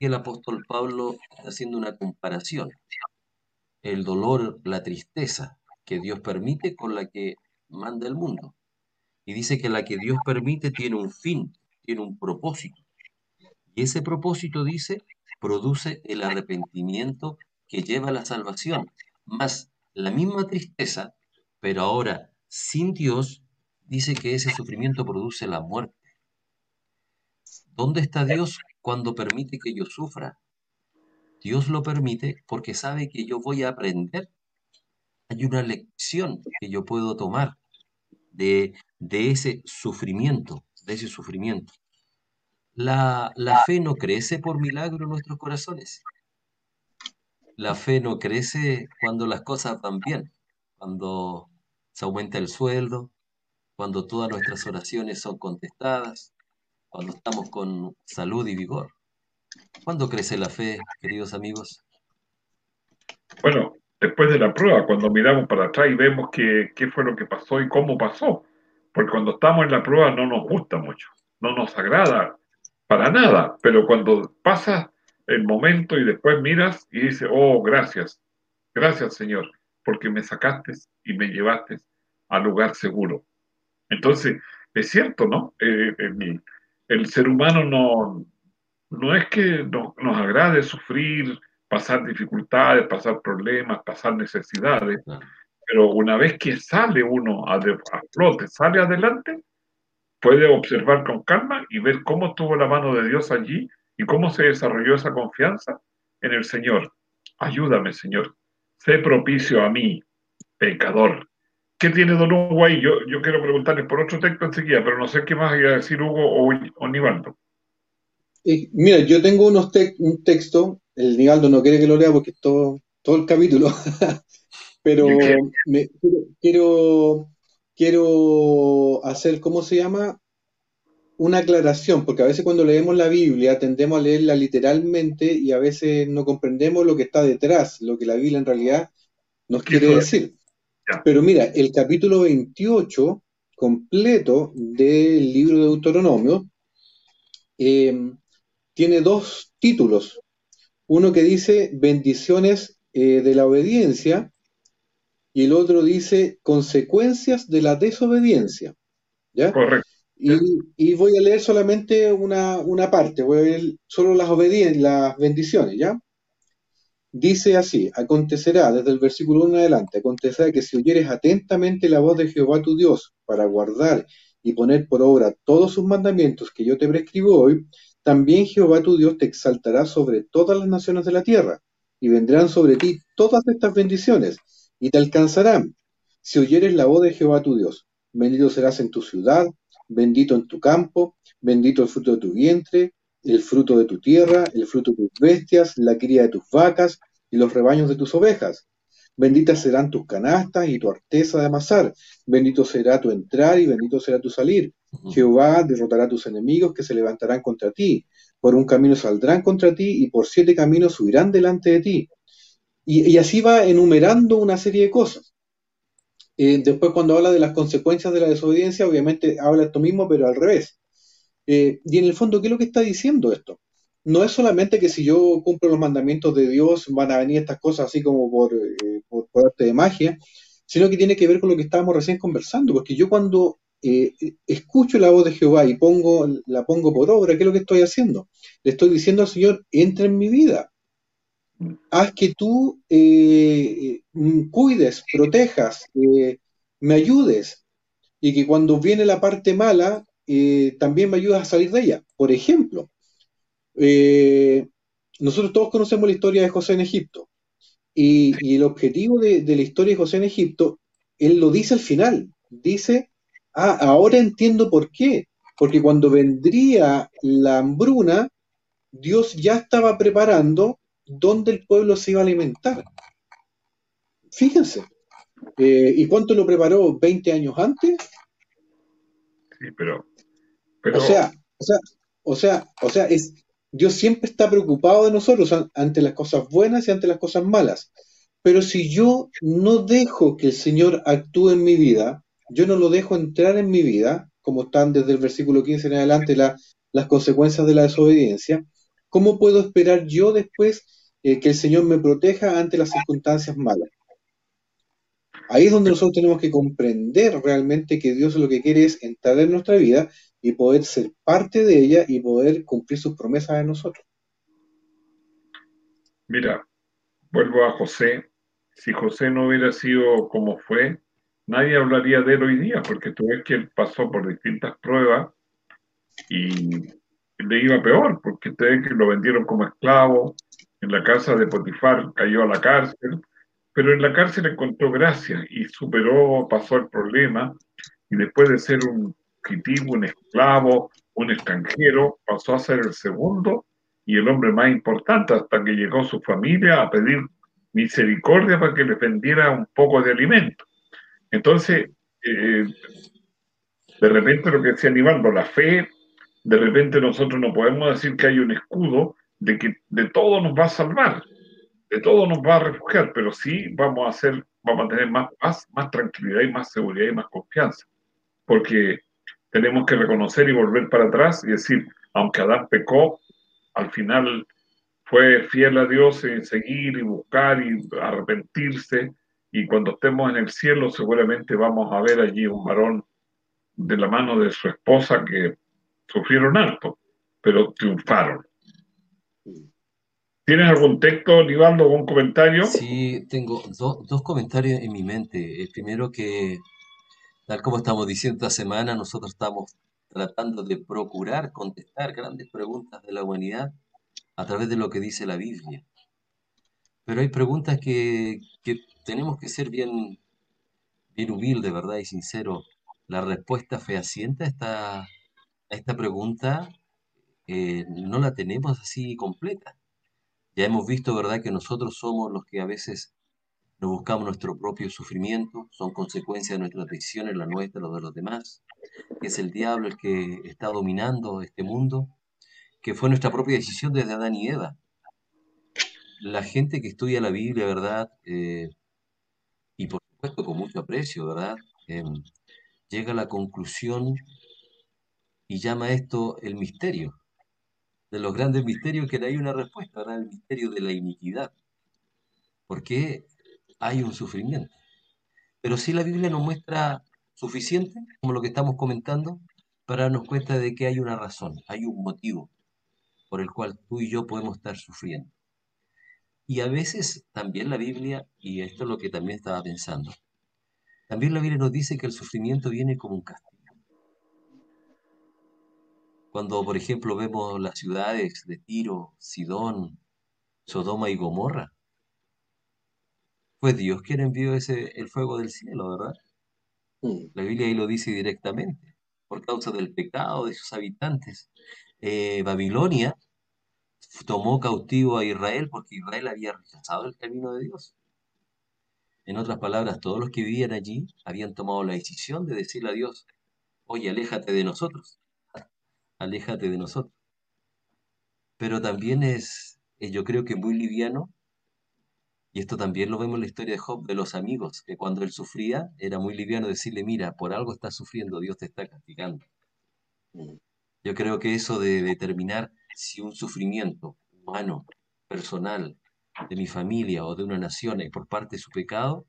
A: El apóstol Pablo está haciendo una comparación. El dolor, la tristeza que Dios permite con la que manda el mundo. Y dice que la que Dios permite tiene un fin, tiene un propósito. Y ese propósito, dice, produce el arrepentimiento que lleva a la salvación. Más la misma tristeza, pero ahora sin Dios, dice que ese sufrimiento produce la muerte. ¿Dónde está Dios cuando permite que yo sufra? Dios lo permite porque sabe que yo voy a aprender. Hay una lección que yo puedo tomar de, ese sufrimiento, de ese sufrimiento. La, fe no crece por milagro en nuestros corazones. La fe no crece cuando las cosas van bien, cuando se aumenta el sueldo, cuando todas nuestras oraciones son contestadas, cuando estamos con salud y vigor. ¿Cuándo crece la fe, queridos amigos?
B: Bueno, después de la prueba, cuando miramos para atrás y vemos qué, qué fue lo que pasó y cómo pasó. Porque cuando estamos en la prueba no nos gusta mucho, no nos agrada para nada, pero cuando pasa el momento y después miras y dices, oh, gracias, gracias Señor, porque me sacaste y me llevaste al lugar seguro. Entonces, es cierto, ¿no? Eh, el, ser humano no, no es que nos agrade sufrir, pasar dificultades, pasar problemas, pasar necesidades, pero una vez que sale uno a, a flote, sale adelante, puede observar con calma y ver cómo estuvo la mano de Dios allí y cómo se desarrolló esa confianza en el Señor. Ayúdame, Señor. Sé propicio a mí, pecador. ¿Qué tiene don Hugo ahí? Yo, yo quiero preguntarle por otro texto enseguida, pero no sé qué más iba a decir Hugo o, o Nivaldo.
C: mira, yo tengo unos un texto, el Nivaldo no quiere que lo lea porque es todo, todo el capítulo, pero me, quiero quiero hacer, ¿cómo se llama? Una aclaración, porque a veces cuando leemos la Biblia tendemos a leerla literalmente y a veces no comprendemos lo que está detrás, lo que la Biblia en realidad nos quiere decir. Pero mira, el capítulo 28 completo del libro de Deuteronomio em, tiene dos títulos. Uno que dice bendiciones eh, de la obediencia y el otro dice consecuencias de la desobediencia. ¿Ya?
B: Correcto.
C: Y, voy a leer solamente una, parte, voy a leer solo las, las bendiciones, ¿ya? Dice así, acontecerá desde el versículo 1 en adelante, acontecerá que si oyeres atentamente la voz de Jehová tu Dios para guardar y poner por obra todos sus mandamientos que yo te prescribo hoy, también Jehová tu Dios te exaltará sobre todas las naciones de la tierra, y vendrán sobre ti todas estas bendiciones, y te alcanzarán, si oyeres la voz de Jehová tu Dios. Bendito serás en tu ciudad, bendito en tu campo, bendito el fruto de tu vientre, el fruto de tu tierra, el fruto de tus bestias, la cría de tus vacas y los rebaños de tus ovejas. Benditas serán tus canastas y tu arteza de amasar. Bendito será tu entrar y bendito será tu salir. Jehová derrotará a tus enemigos que se levantarán contra ti. Por un camino saldrán contra ti y por siete caminos huirán delante de ti. Y, así va enumerando una serie de cosas. Eh, después cuando habla de las consecuencias de la desobediencia, obviamente habla esto mismo, pero al revés. Eh, y en el fondo, ¿qué es lo que está diciendo esto? No es solamente que si yo cumplo los mandamientos de Dios van a venir estas cosas así como por, eh, arte de magia, sino que tiene que ver con lo que estábamos recién conversando, porque yo cuando eh, escucho la voz de Jehová y pongo, la pongo por obra, ¿qué es lo que estoy haciendo? Le estoy diciendo al Señor, entra en mi vida, haz que tú cuides, protejas, me ayudes, y que cuando viene la parte mala, eh, también me ayudas a salir de ella. Por ejemplo, eh, nosotros todos conocemos la historia de José en Egipto. Y, el objetivo de, la historia de José en Egipto, él lo dice al final. Dice, ah, ahora entiendo por qué. Porque cuando vendría la hambruna, Dios ya estaba preparando dónde el pueblo se iba a alimentar. Fíjense. Eh, ¿Y cuánto lo preparó? ¿20 años antes?
B: Sí, pero
C: o sea, o sea, o sea, o sea, es, Dios siempre está preocupado de nosotros ante las cosas buenas y ante las cosas malas. Pero si yo no dejo que el Señor actúe en mi vida, yo no lo dejo entrar en mi vida, como están desde el versículo 15 en adelante las consecuencias de la desobediencia, ¿cómo puedo esperar yo después eh, que el Señor me proteja ante las circunstancias malas? Ahí es donde nosotros tenemos que comprender realmente que Dios lo que quiere es entrar en nuestra vida y poder ser parte de ella y poder cumplir sus promesas en nosotros.
B: Mira, vuelvo a José. Si José no hubiera sido como fue, nadie hablaría de él hoy día, porque tú ves que él pasó por distintas pruebas y le iba peor, porque ustedes que lo vendieron como esclavo, en la casa de Potifar cayó a la cárcel, pero en la cárcel encontró gracia y superó, pasó el problema, y después de ser un un esclavo, un extranjero, pasó a ser el segundo y el hombre más importante hasta que llegó su familia a pedir misericordia para que le vendiera un poco de alimento. Entonces, eh, de repente lo que decía Aníbaldo, la fe, de repente nosotros no podemos decir que hay un escudo de que de todo nos va a salvar, de todo nos va a refugiar, pero sí vamos a hacer, vamos a tener más paz, más tranquilidad y más seguridad y más confianza. Porque tenemos que reconocer y volver para atrás y decir, aunque Adán pecó, al final fue fiel a Dios en seguir y buscar y arrepentirse. Y cuando estemos en el cielo, seguramente vamos a ver allí un varón de la mano de su esposa que sufrieron alto, pero triunfaron. ¿Tienes algún texto, Nivaldo, algún comentario?
A: Sí, tengo dos comentarios en mi mente. El primero que Tal como estamos diciendo esta semana, nosotros estamos tratando de procurar contestar grandes preguntas de la humanidad a través de lo que dice la Biblia. Pero hay preguntas que, tenemos que ser bien, bien humildes, ¿verdad? Y sinceros. La respuesta fehaciente a esta, esta pregunta eh, no la tenemos así completa. Ya hemos visto, ¿verdad?, que nosotros somos los que a veces no buscamos nuestro propio sufrimiento, son consecuencias de nuestras decisiones, la nuestra, los de los demás, es el diablo el que está dominando este mundo, que fue nuestra propia decisión desde Adán y Eva. La gente que estudia la Biblia, ¿verdad? Eh, y por supuesto con mucho aprecio, ¿verdad? Em, llega a la conclusión y llama esto el misterio, de los grandes misterios que no hay una respuesta, ¿verdad? El misterio de la iniquidad. ¿Por qué hay un sufrimiento. Pero si la Biblia nos muestra suficiente, como lo que estamos comentando, para darnos cuenta de que hay una razón, hay un motivo por el cual tú y yo podemos estar sufriendo. Y a veces también la Biblia, y esto es lo que también estaba pensando, también la Biblia nos dice que el sufrimiento viene como un castigo. Cuando, por ejemplo, vemos las ciudades de Tiro, Sidón, Sodoma y Gomorra, fue Dios quien envió ese, el fuego del cielo, ¿verdad?
C: Mm.
A: La Biblia ahí lo dice directamente, por causa del pecado de sus habitantes. Eh, Babilonia tomó cautivo a Israel porque Israel había rechazado el camino de Dios. En otras palabras, todos los que vivían allí habían tomado la decisión de decirle a Dios, oye, aléjate de nosotros aléjate de nosotros. Pero también es, eh, yo creo que muy liviano, y esto también lo vemos en la historia de Job, de los amigos, que cuando él sufría, era muy liviano decirle, mira, por algo estás sufriendo, Dios te está castigando. Yo creo que eso de determinar si un sufrimiento humano, personal, de mi familia o de una nación es por parte de su pecado,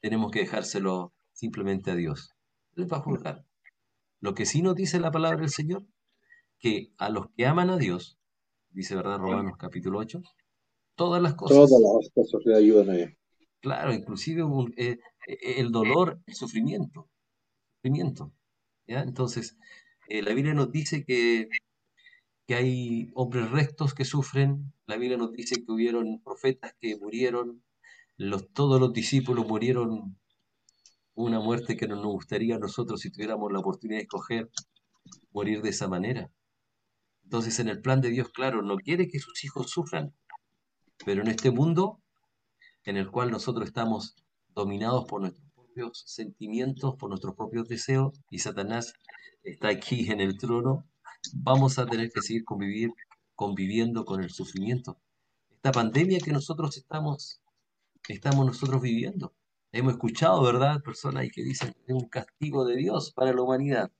A: tenemos que dejárselo simplemente a Dios. Él va a juzgar. Lo que sí nos dice la palabra del Señor, que a los que aman a Dios, dice verdad Romanos capítulo 8, todas las cosas.
C: Todas las cosas le ayudan a él.
A: Claro, inclusive eh, eh, el dolor, el sufrimiento. sufrimiento ¿ya? Entonces, eh, la Biblia nos dice que, que hay hombres rectos que sufren, la Biblia nos dice que hubieron profetas que murieron, los, todos los discípulos murieron una muerte que no nos gustaría a nosotros si tuviéramos la oportunidad de escoger morir de esa manera. Entonces, en el plan de Dios, claro, no quiere que sus hijos sufran, pero en este mundo en el cual nosotros estamos dominados por nuestros propios sentimientos, por nuestros propios deseos, y Satanás está aquí en el trono, vamos a tener que seguir conviviendo con el sufrimiento. Esta pandemia que nosotros estamos, estamos nosotros viviendo. Hemos escuchado, ¿verdad? Personas que dicen que es un castigo de Dios para la humanidad.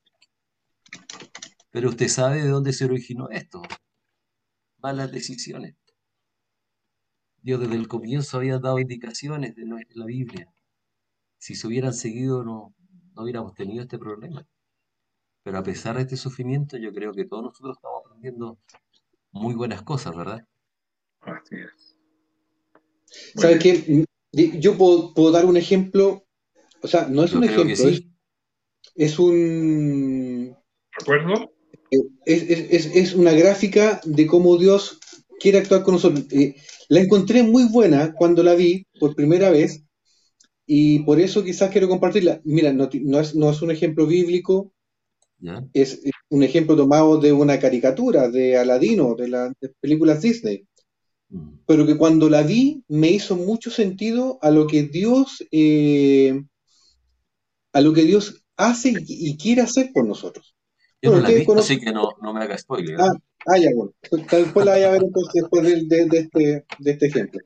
A: Pero usted sabe de dónde se originó esto. Malas decisiones. Dios desde el comienzo había dado indicaciones de la Biblia. Si se hubieran seguido no, no hubiéramos tenido este problema. Pero a pesar de este sufrimiento, yo creo que todos nosotros estamos aprendiendo muy buenas cosas, ¿verdad?
B: Así es.
C: ¿Sabes qué? Yo puedo, dar un ejemplo, o sea, no es un ejemplo, es, un...
B: ¿Recuerdo?
C: Es, una gráfica de cómo Dios quiere actuar con nosotros. Eh, la encontré muy buena cuando la vi por primera vez y por eso quizás quiero compartirla. Mira, no, es, no es un ejemplo bíblico, es un ejemplo tomado de una caricatura de Aladino, de las películas Disney pero que cuando la vi me hizo mucho sentido a lo que Dios, eh, a lo que Dios hace y, quiere hacer por nosotros.
A: Yo no la he visto, así que no, no me haga spoiler.
C: Ah, ah, ya, bueno. Después la voy a ver entonces después de, de, este, de este ejemplo.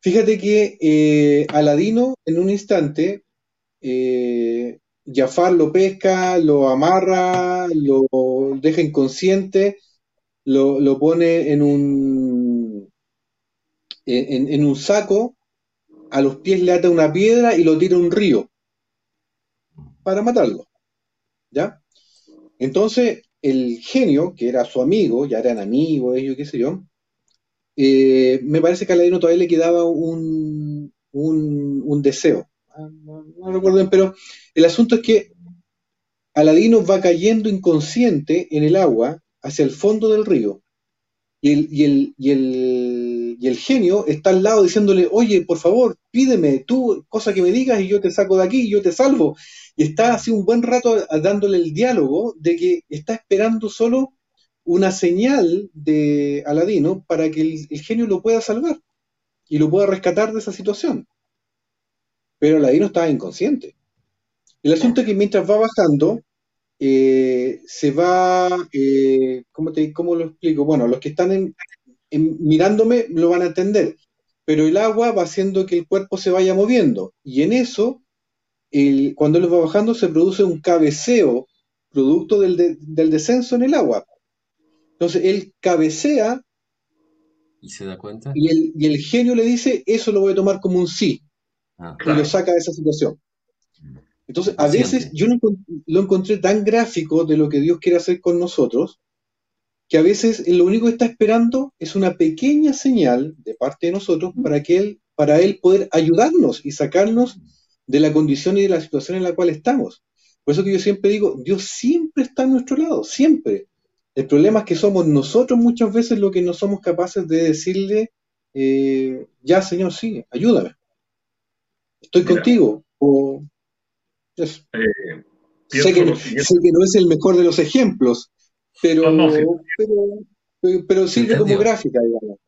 C: Fíjate que eh, Aladino, en un instante, eh, Jafar lo pesca, lo amarra, lo deja inconsciente, lo, lo pone en un, en, un saco, a los pies le ata una piedra y lo tira a un río para matarlo. ¿Ya? Entonces, el genio, que era su amigo, ya eran amigos, ellos, qué sé yo, eh, me parece que a Aladino todavía le quedaba un, un, deseo. Ah, no, recuerdo bien, pero el asunto es que Aladino va cayendo inconsciente en el agua hacia el fondo del río. Y el, genio está al lado diciéndole, oye, por favor, pídeme tú cosa que me digas y yo te saco de aquí y yo te salvo. Y está así un buen rato dándole el diálogo de que está esperando solo una señal de Aladino para que el, el genio lo pueda salvar y lo pueda rescatar de esa situación. Pero Aladino estaba inconsciente. El asunto es que mientras va bajando, eh, se va, eh, ¿cómo, te, ¿cómo lo explico? Bueno, los que están en, mirándome lo van a entender, pero el agua va haciendo que el cuerpo se vaya moviendo y en eso, el, cuando él va bajando, se produce un cabeceo producto del, del descenso en el agua. Entonces él cabecea
A: y se da cuenta.
C: Y el, y el genio le dice, eso lo voy a tomar como un sí. Ah, y lo saca de esa situación. Entonces, a veces yo lo, encontré tan gráfico de lo que Dios quiere hacer con nosotros, que a veces lo único que está esperando es una pequeña señal de parte de nosotros para que él, para él poder ayudarnos y sacarnos de la condición y de la situación en la cual estamos. Por eso que yo siempre digo, Dios siempre está a nuestro lado, siempre. El problema es que somos nosotros muchas veces lo que no somos capaces de decirle, eh, ya Señor, sí, ayúdame. Estoy contigo. O, eh, sé, que, no es el mejor de los ejemplos, pero, pero, sirve como gráfica, digamos.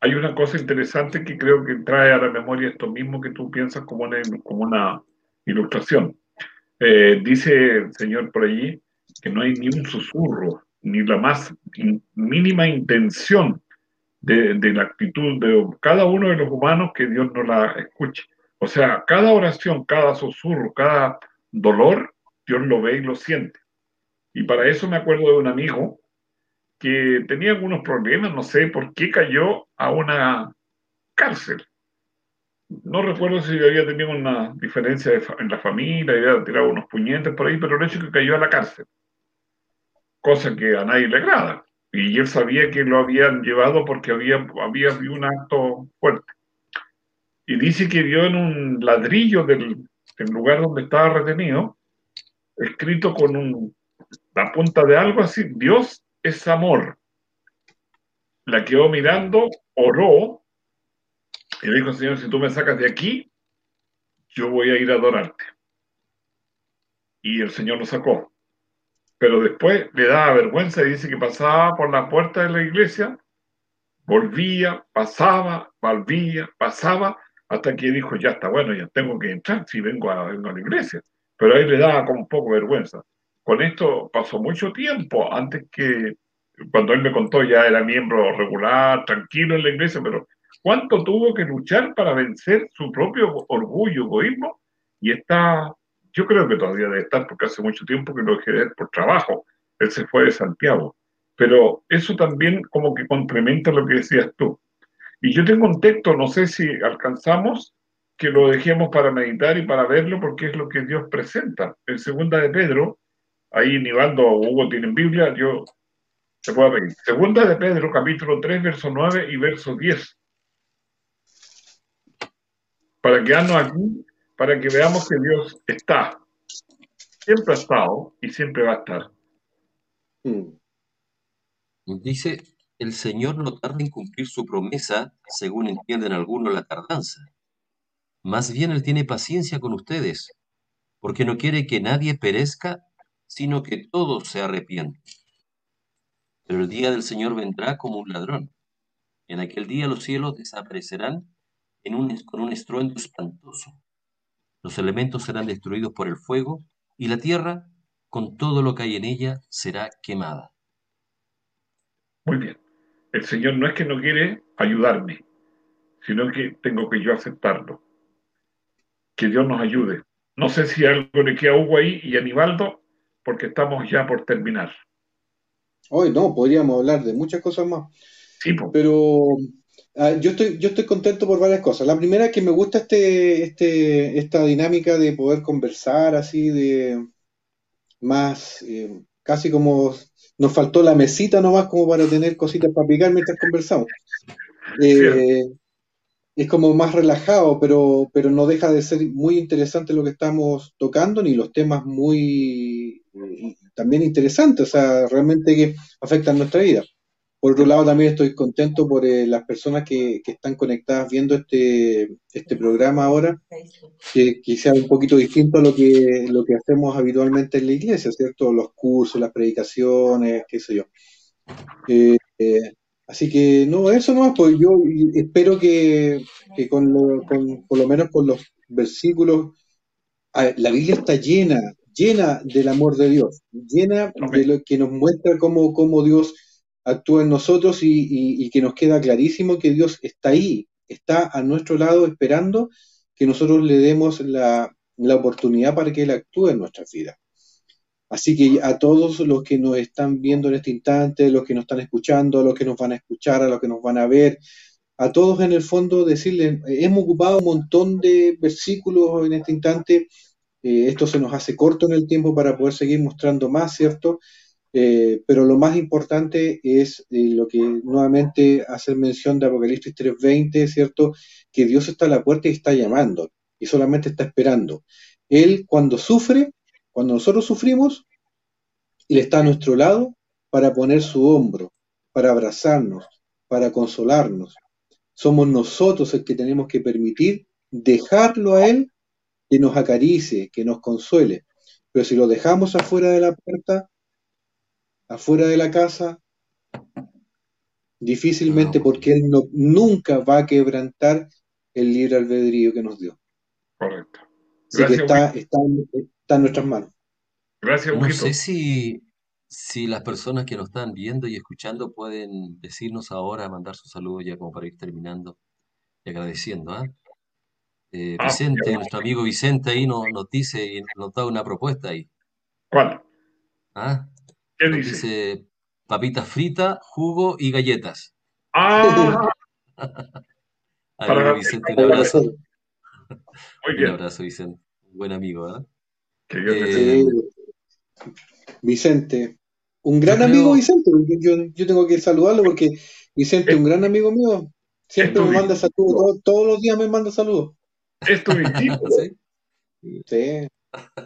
B: Hay una cosa interesante que creo que trae a la memoria esto mismo que tú piensas como una, como una ilustración. Eh, dice el Señor por allí que no hay ni un susurro, ni la más mínima intención de, de, la actitud de cada uno de los humanos que Dios no la escuche. O sea, cada oración, cada susurro, cada dolor, Dios lo ve y lo siente. Y para eso me acuerdo de un amigo que tenía algunos problemas, no sé por qué cayó a una cárcel. No recuerdo si había tenido una diferencia en la familia, había tirado unos puñetes por ahí, pero el hecho es que cayó a la cárcel. Cosa que a nadie le agrada. Y él sabía que lo habían llevado porque había, había un acto fuerte. Y dice que vio en un ladrillo del, del lugar donde estaba retenido, escrito con un la punta de algo así, Dios es amor. La quedó mirando, oró y dijo, Señor, si tú me sacas de aquí, yo voy a ir a adorarte. Y el Señor lo sacó. Pero después le daba vergüenza y dice que pasaba por la puerta de la iglesia, volvía, pasaba, volvía, pasaba, hasta que dijo, ya está bueno, ya tengo que entrar si vengo a, vengo a la iglesia. Pero ahí le daba como un poco vergüenza. Con esto pasó mucho tiempo antes que, cuando él me contó, ya era miembro regular, tranquilo en la iglesia, pero ¿cuánto tuvo que luchar para vencer su propio orgullo, egoísmo? Y está, yo creo que todavía debe estar, porque hace mucho tiempo que lo dejé de por trabajo. Él se fue de Santiago. Pero eso también como que complementa lo que decías tú. Y yo tengo un texto, no sé si alcanzamos, que lo dejemos para meditar y para verlo, porque es lo que Dios presenta. En segunda de Pedro, Ahí Nivaldo o Hugo tienen Biblia, yo te puedo pedir. Segunda de Pedro, capítulo 3, verso 9 y verso 10. Para quedarnos aquí, para que veamos que Dios está. Siempre ha estado y siempre va a estar.
A: Hmm. Dice, el Señor no tarda en cumplir su promesa, según entienden algunos la tardanza. Más bien Él tiene paciencia con ustedes, porque no quiere que nadie perezca, sino que todos se arrepienten. Pero el día del Señor vendrá como un ladrón. En aquel día los cielos desaparecerán en un, con un estruendo espantoso. Los elementos serán destruidos por el fuego y la tierra, con todo lo que hay en ella, será quemada.
B: Muy bien. El Señor no es que no quiere ayudarme, sino que tengo que yo aceptarlo. Que Dios nos ayude. No sé si algo le queda a Hugo ahí y a Aníbaldo porque estamos ya por terminar.
C: Hoy no, podríamos hablar de muchas cosas más. Sí, Pero ah, yo, estoy, yo estoy contento por varias cosas. La primera es que me gusta este, este, esta dinámica de poder conversar así, de más, eh, casi como nos faltó la mesita nomás como para tener cositas para picar mientras conversamos. Eh, es como más relajado, pero, pero no deja de ser muy interesante lo que estamos tocando, ni los temas muy también interesantes, o sea, realmente que afectan nuestra vida. Por otro lado, también estoy contento por eh, las personas que, están conectadas viendo este, este programa ahora, que quizá un poquito distinto a lo que, lo que hacemos habitualmente en la iglesia, ¿cierto? Los cursos, las predicaciones, qué sé yo. Eh, eh, así que, no, eso no, pues yo espero que, con, con, por lo menos con los versículos, la Biblia está llena, llena del amor de Dios, llena de lo que nos muestra cómo, cómo Dios actúa en nosotros y, que nos queda clarísimo que Dios está ahí, está a nuestro lado esperando que nosotros le demos la, oportunidad para que Él actúe en nuestras vidas. Así que a todos los que nos están viendo en este instante, los que nos están escuchando, a los que nos van a escuchar, a los que nos van a ver, a todos en el fondo decirles, hemos ocupado un montón de versículos en este instante eh, esto se nos hace corto en el tiempo para poder seguir mostrando más, ¿cierto? Eh, pero lo más importante es eh, lo que nuevamente hace mención de Apocalipsis 3:20, ¿cierto? Que Dios está a la puerta y está llamando y solamente está esperando. Él cuando sufre, cuando nosotros sufrimos, Él está a nuestro lado para poner su hombro, para abrazarnos, para consolarnos. Somos nosotros el que tenemos que permitir dejarlo a Él que nos acaricie, que nos consuele. Pero si lo dejamos afuera de la puerta, afuera de la casa, difícilmente porque Él no, nunca va a quebrantar el libre albedrío que nos dio.
B: Correcto.
C: Así que está, está, está en nuestras manos.
B: Gracias,
A: No sé si, si las personas que nos están viendo y escuchando pueden decirnos ahora, mandar su saludo ya como para ir terminando y agradeciendo. ¿ah? Eh,
B: Ah,
A: Vicente, nuestro amigo Vicente ahí nos, nos dice y nos da una propuesta ahí.
B: ¿Cuál?
A: ¿ah?
B: ¿Qué dice?
A: dice papitas fritas, jugo y galletas.
B: Ah,
A: Ahí,
B: Para-
A: Vicente, un abrazo.
B: muy
A: Un
B: bien.
A: abrazo, Vicente. Un buen amigo. ¿ah?
B: Que Dios
A: Eh.
C: Vicente, un gran
A: creo-
C: amigo Vicente, yo, yo tengo que saludarlo porque Vicente es un gran amigo mío, siempre me manda saludos, todo- todos los días me manda saludos.
B: Es tu.
A: ¿sí?
C: Sí.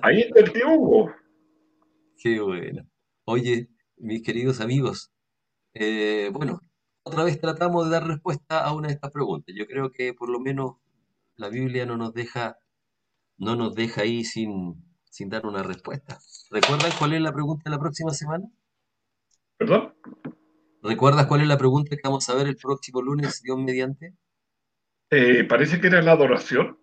B: Ahí está el tío Hugo.
A: Qué bueno. Oye, mis queridos amigos, eh, bueno, otra vez tratamos de dar respuesta a una de estas preguntas. Yo creo que por lo menos la Biblia no nos deja, no nos deja ahí sin, sin dar una respuesta. ¿Recuerdan cuál es la pregunta de la próxima semana?
B: ¿Perdón?
A: ¿Recuerdas cuál es la pregunta que vamos a ver el próximo lunes, Dios mediante?
B: Eh, parece que era la adoración.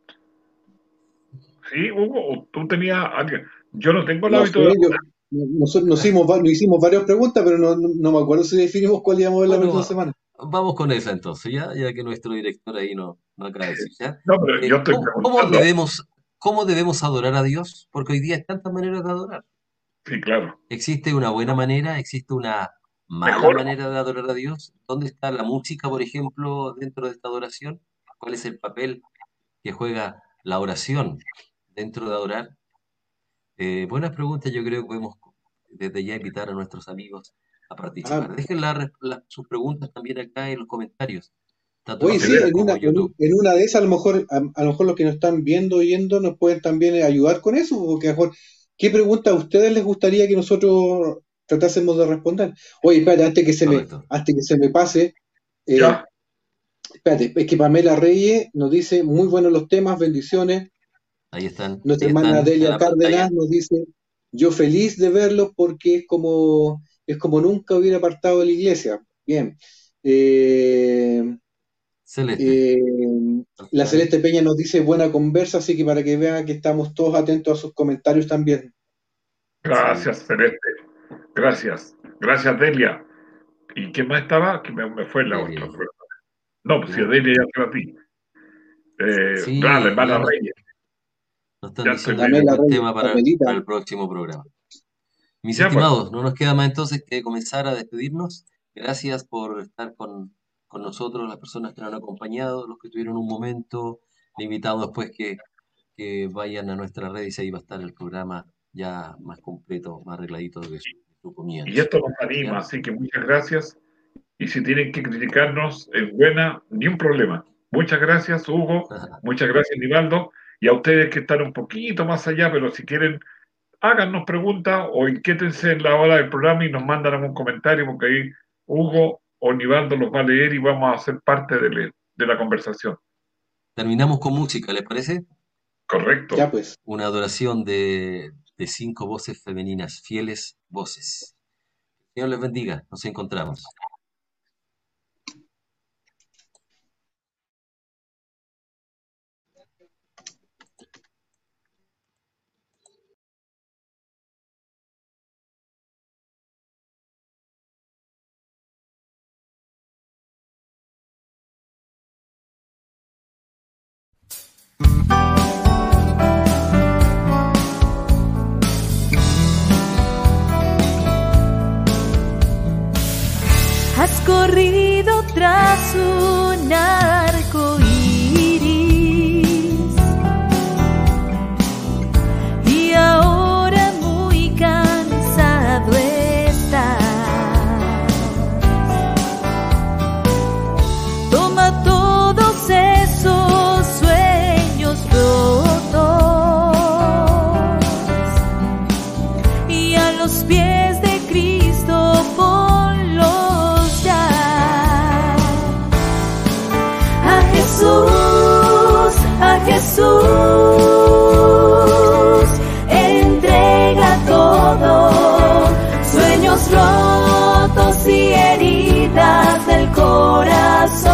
B: Sí, Hugo, o tú tenías alguien. Yo no tengo el
C: No
B: hábito de.
C: yo- nosotros nos hicimos, nos hicimos varias preguntas, pero no, no, me acuerdo si definimos cuál íbamos a ver la
A: Bueno,
C: próxima semana.
A: Vamos con esa entonces, ya, ya que nuestro director ahí no, no acaba de decir, ¿ya?
B: No, pero
A: Eh,
B: yo estoy
A: ¿cómo, debemos, ¿Cómo debemos adorar a Dios? Porque hoy día hay tantas maneras de adorar.
B: Sí, claro.
A: ¿Existe una buena manera? ¿Existe una mala
B: Mejor.
A: manera de adorar a Dios? ¿Dónde está la música, por ejemplo, dentro de esta adoración? ¿Cuál es el papel que juega la oración dentro de adorar? Eh, buenas preguntas, yo creo que podemos desde ya invitar a nuestros amigos a participar.
C: Ah.
A: Dejen la- la- sus preguntas también acá en los comentarios. Tanto
C: Oye,
A: en
C: sí, en una,
A: en
C: de esas a lo mejor, a, a lo mejor los que nos están viendo, oyendo, nos pueden también ayudar con eso, porque a lo mejor, ¿qué pregunta a ustedes les gustaría que nosotros tratásemos de responder? Oye, espérate, antes que se me, antes que se me pase, eh,
B: Ya.
C: espérate, es que Pamela Reyes nos dice, muy buenos los temas, bendiciones.
A: Ahí están.
C: Nuestra
A: ahí
C: hermana Delia. Cárdenas nos dice, yo feliz de verlos porque es como, es como nunca hubiera apartado de la iglesia. Bien. Eh,
A: Celeste.
C: eh, la Celeste Peña nos dice buena conversa, así que para que vean que estamos todos atentos a sus comentarios también.
B: Gracias, Celeste. Gracias. Gracias, Delia. ¿Y qué más estaba? Que me, me fue la
A: Delia.
B: otra. No, pues si a Delia ya te la di. Eh,
A: Sí,
B: la hermana. Reyes.
A: Nos están
B: Ya
A: diciendo que es un tema para, para el próximo programa. Mis
B: Ya, pues.
A: estimados, no nos queda más entonces que comenzar a despedirnos. Gracias por estar con, con nosotros, las personas que nos han acompañado, los que tuvieron un momento, le invitamos después que, que vayan a nuestra red y ahí va a estar el programa ya más completo, más arregladito de su, de su comienzo.
B: Y esto nos anima,
A: Ya.
B: así que muchas gracias. Y si tienen que criticarnos en buena, ni un problema. Muchas gracias, Hugo. Muchas gracias, Nivaldo. Y a ustedes que están un poquito más allá, pero si quieren, háganos preguntas o inquiétense en la hora del programa y nos mandan algún comentario, porque ahí Hugo o Nivaldo los va a leer y vamos a ser parte de, le- de la conversación.
A: Terminamos con música, ¿les parece?
B: Correcto.
C: Ya pues,
A: Una adoración de, de cinco voces femeninas, fieles voces. Dios les bendiga, nos encontramos.
D: Jesús, entrega todo, sueños rotos y heridas del corazón.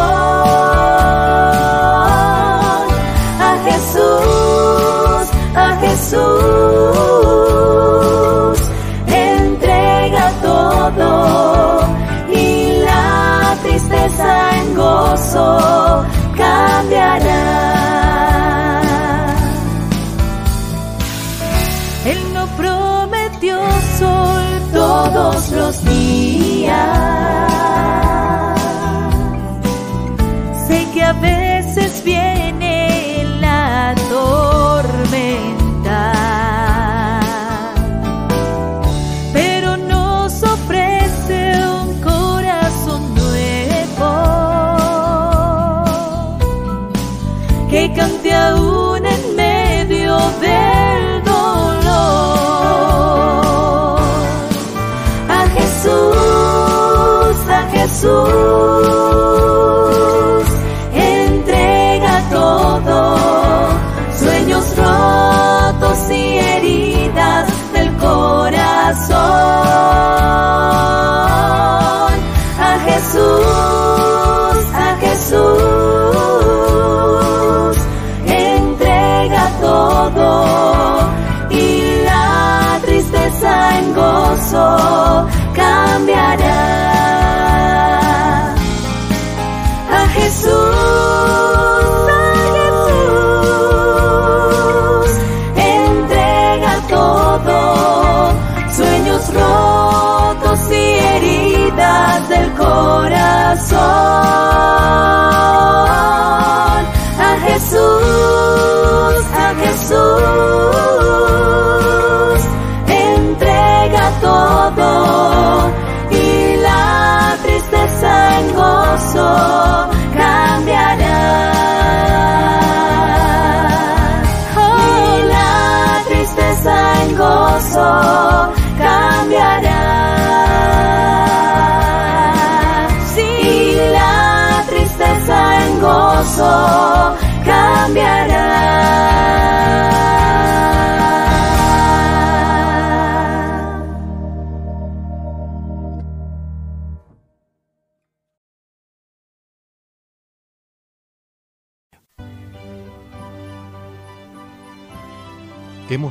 D: A Jesús, a Jesús, entrega todo y la tristeza en gozo cambiará.
E: cambiaré.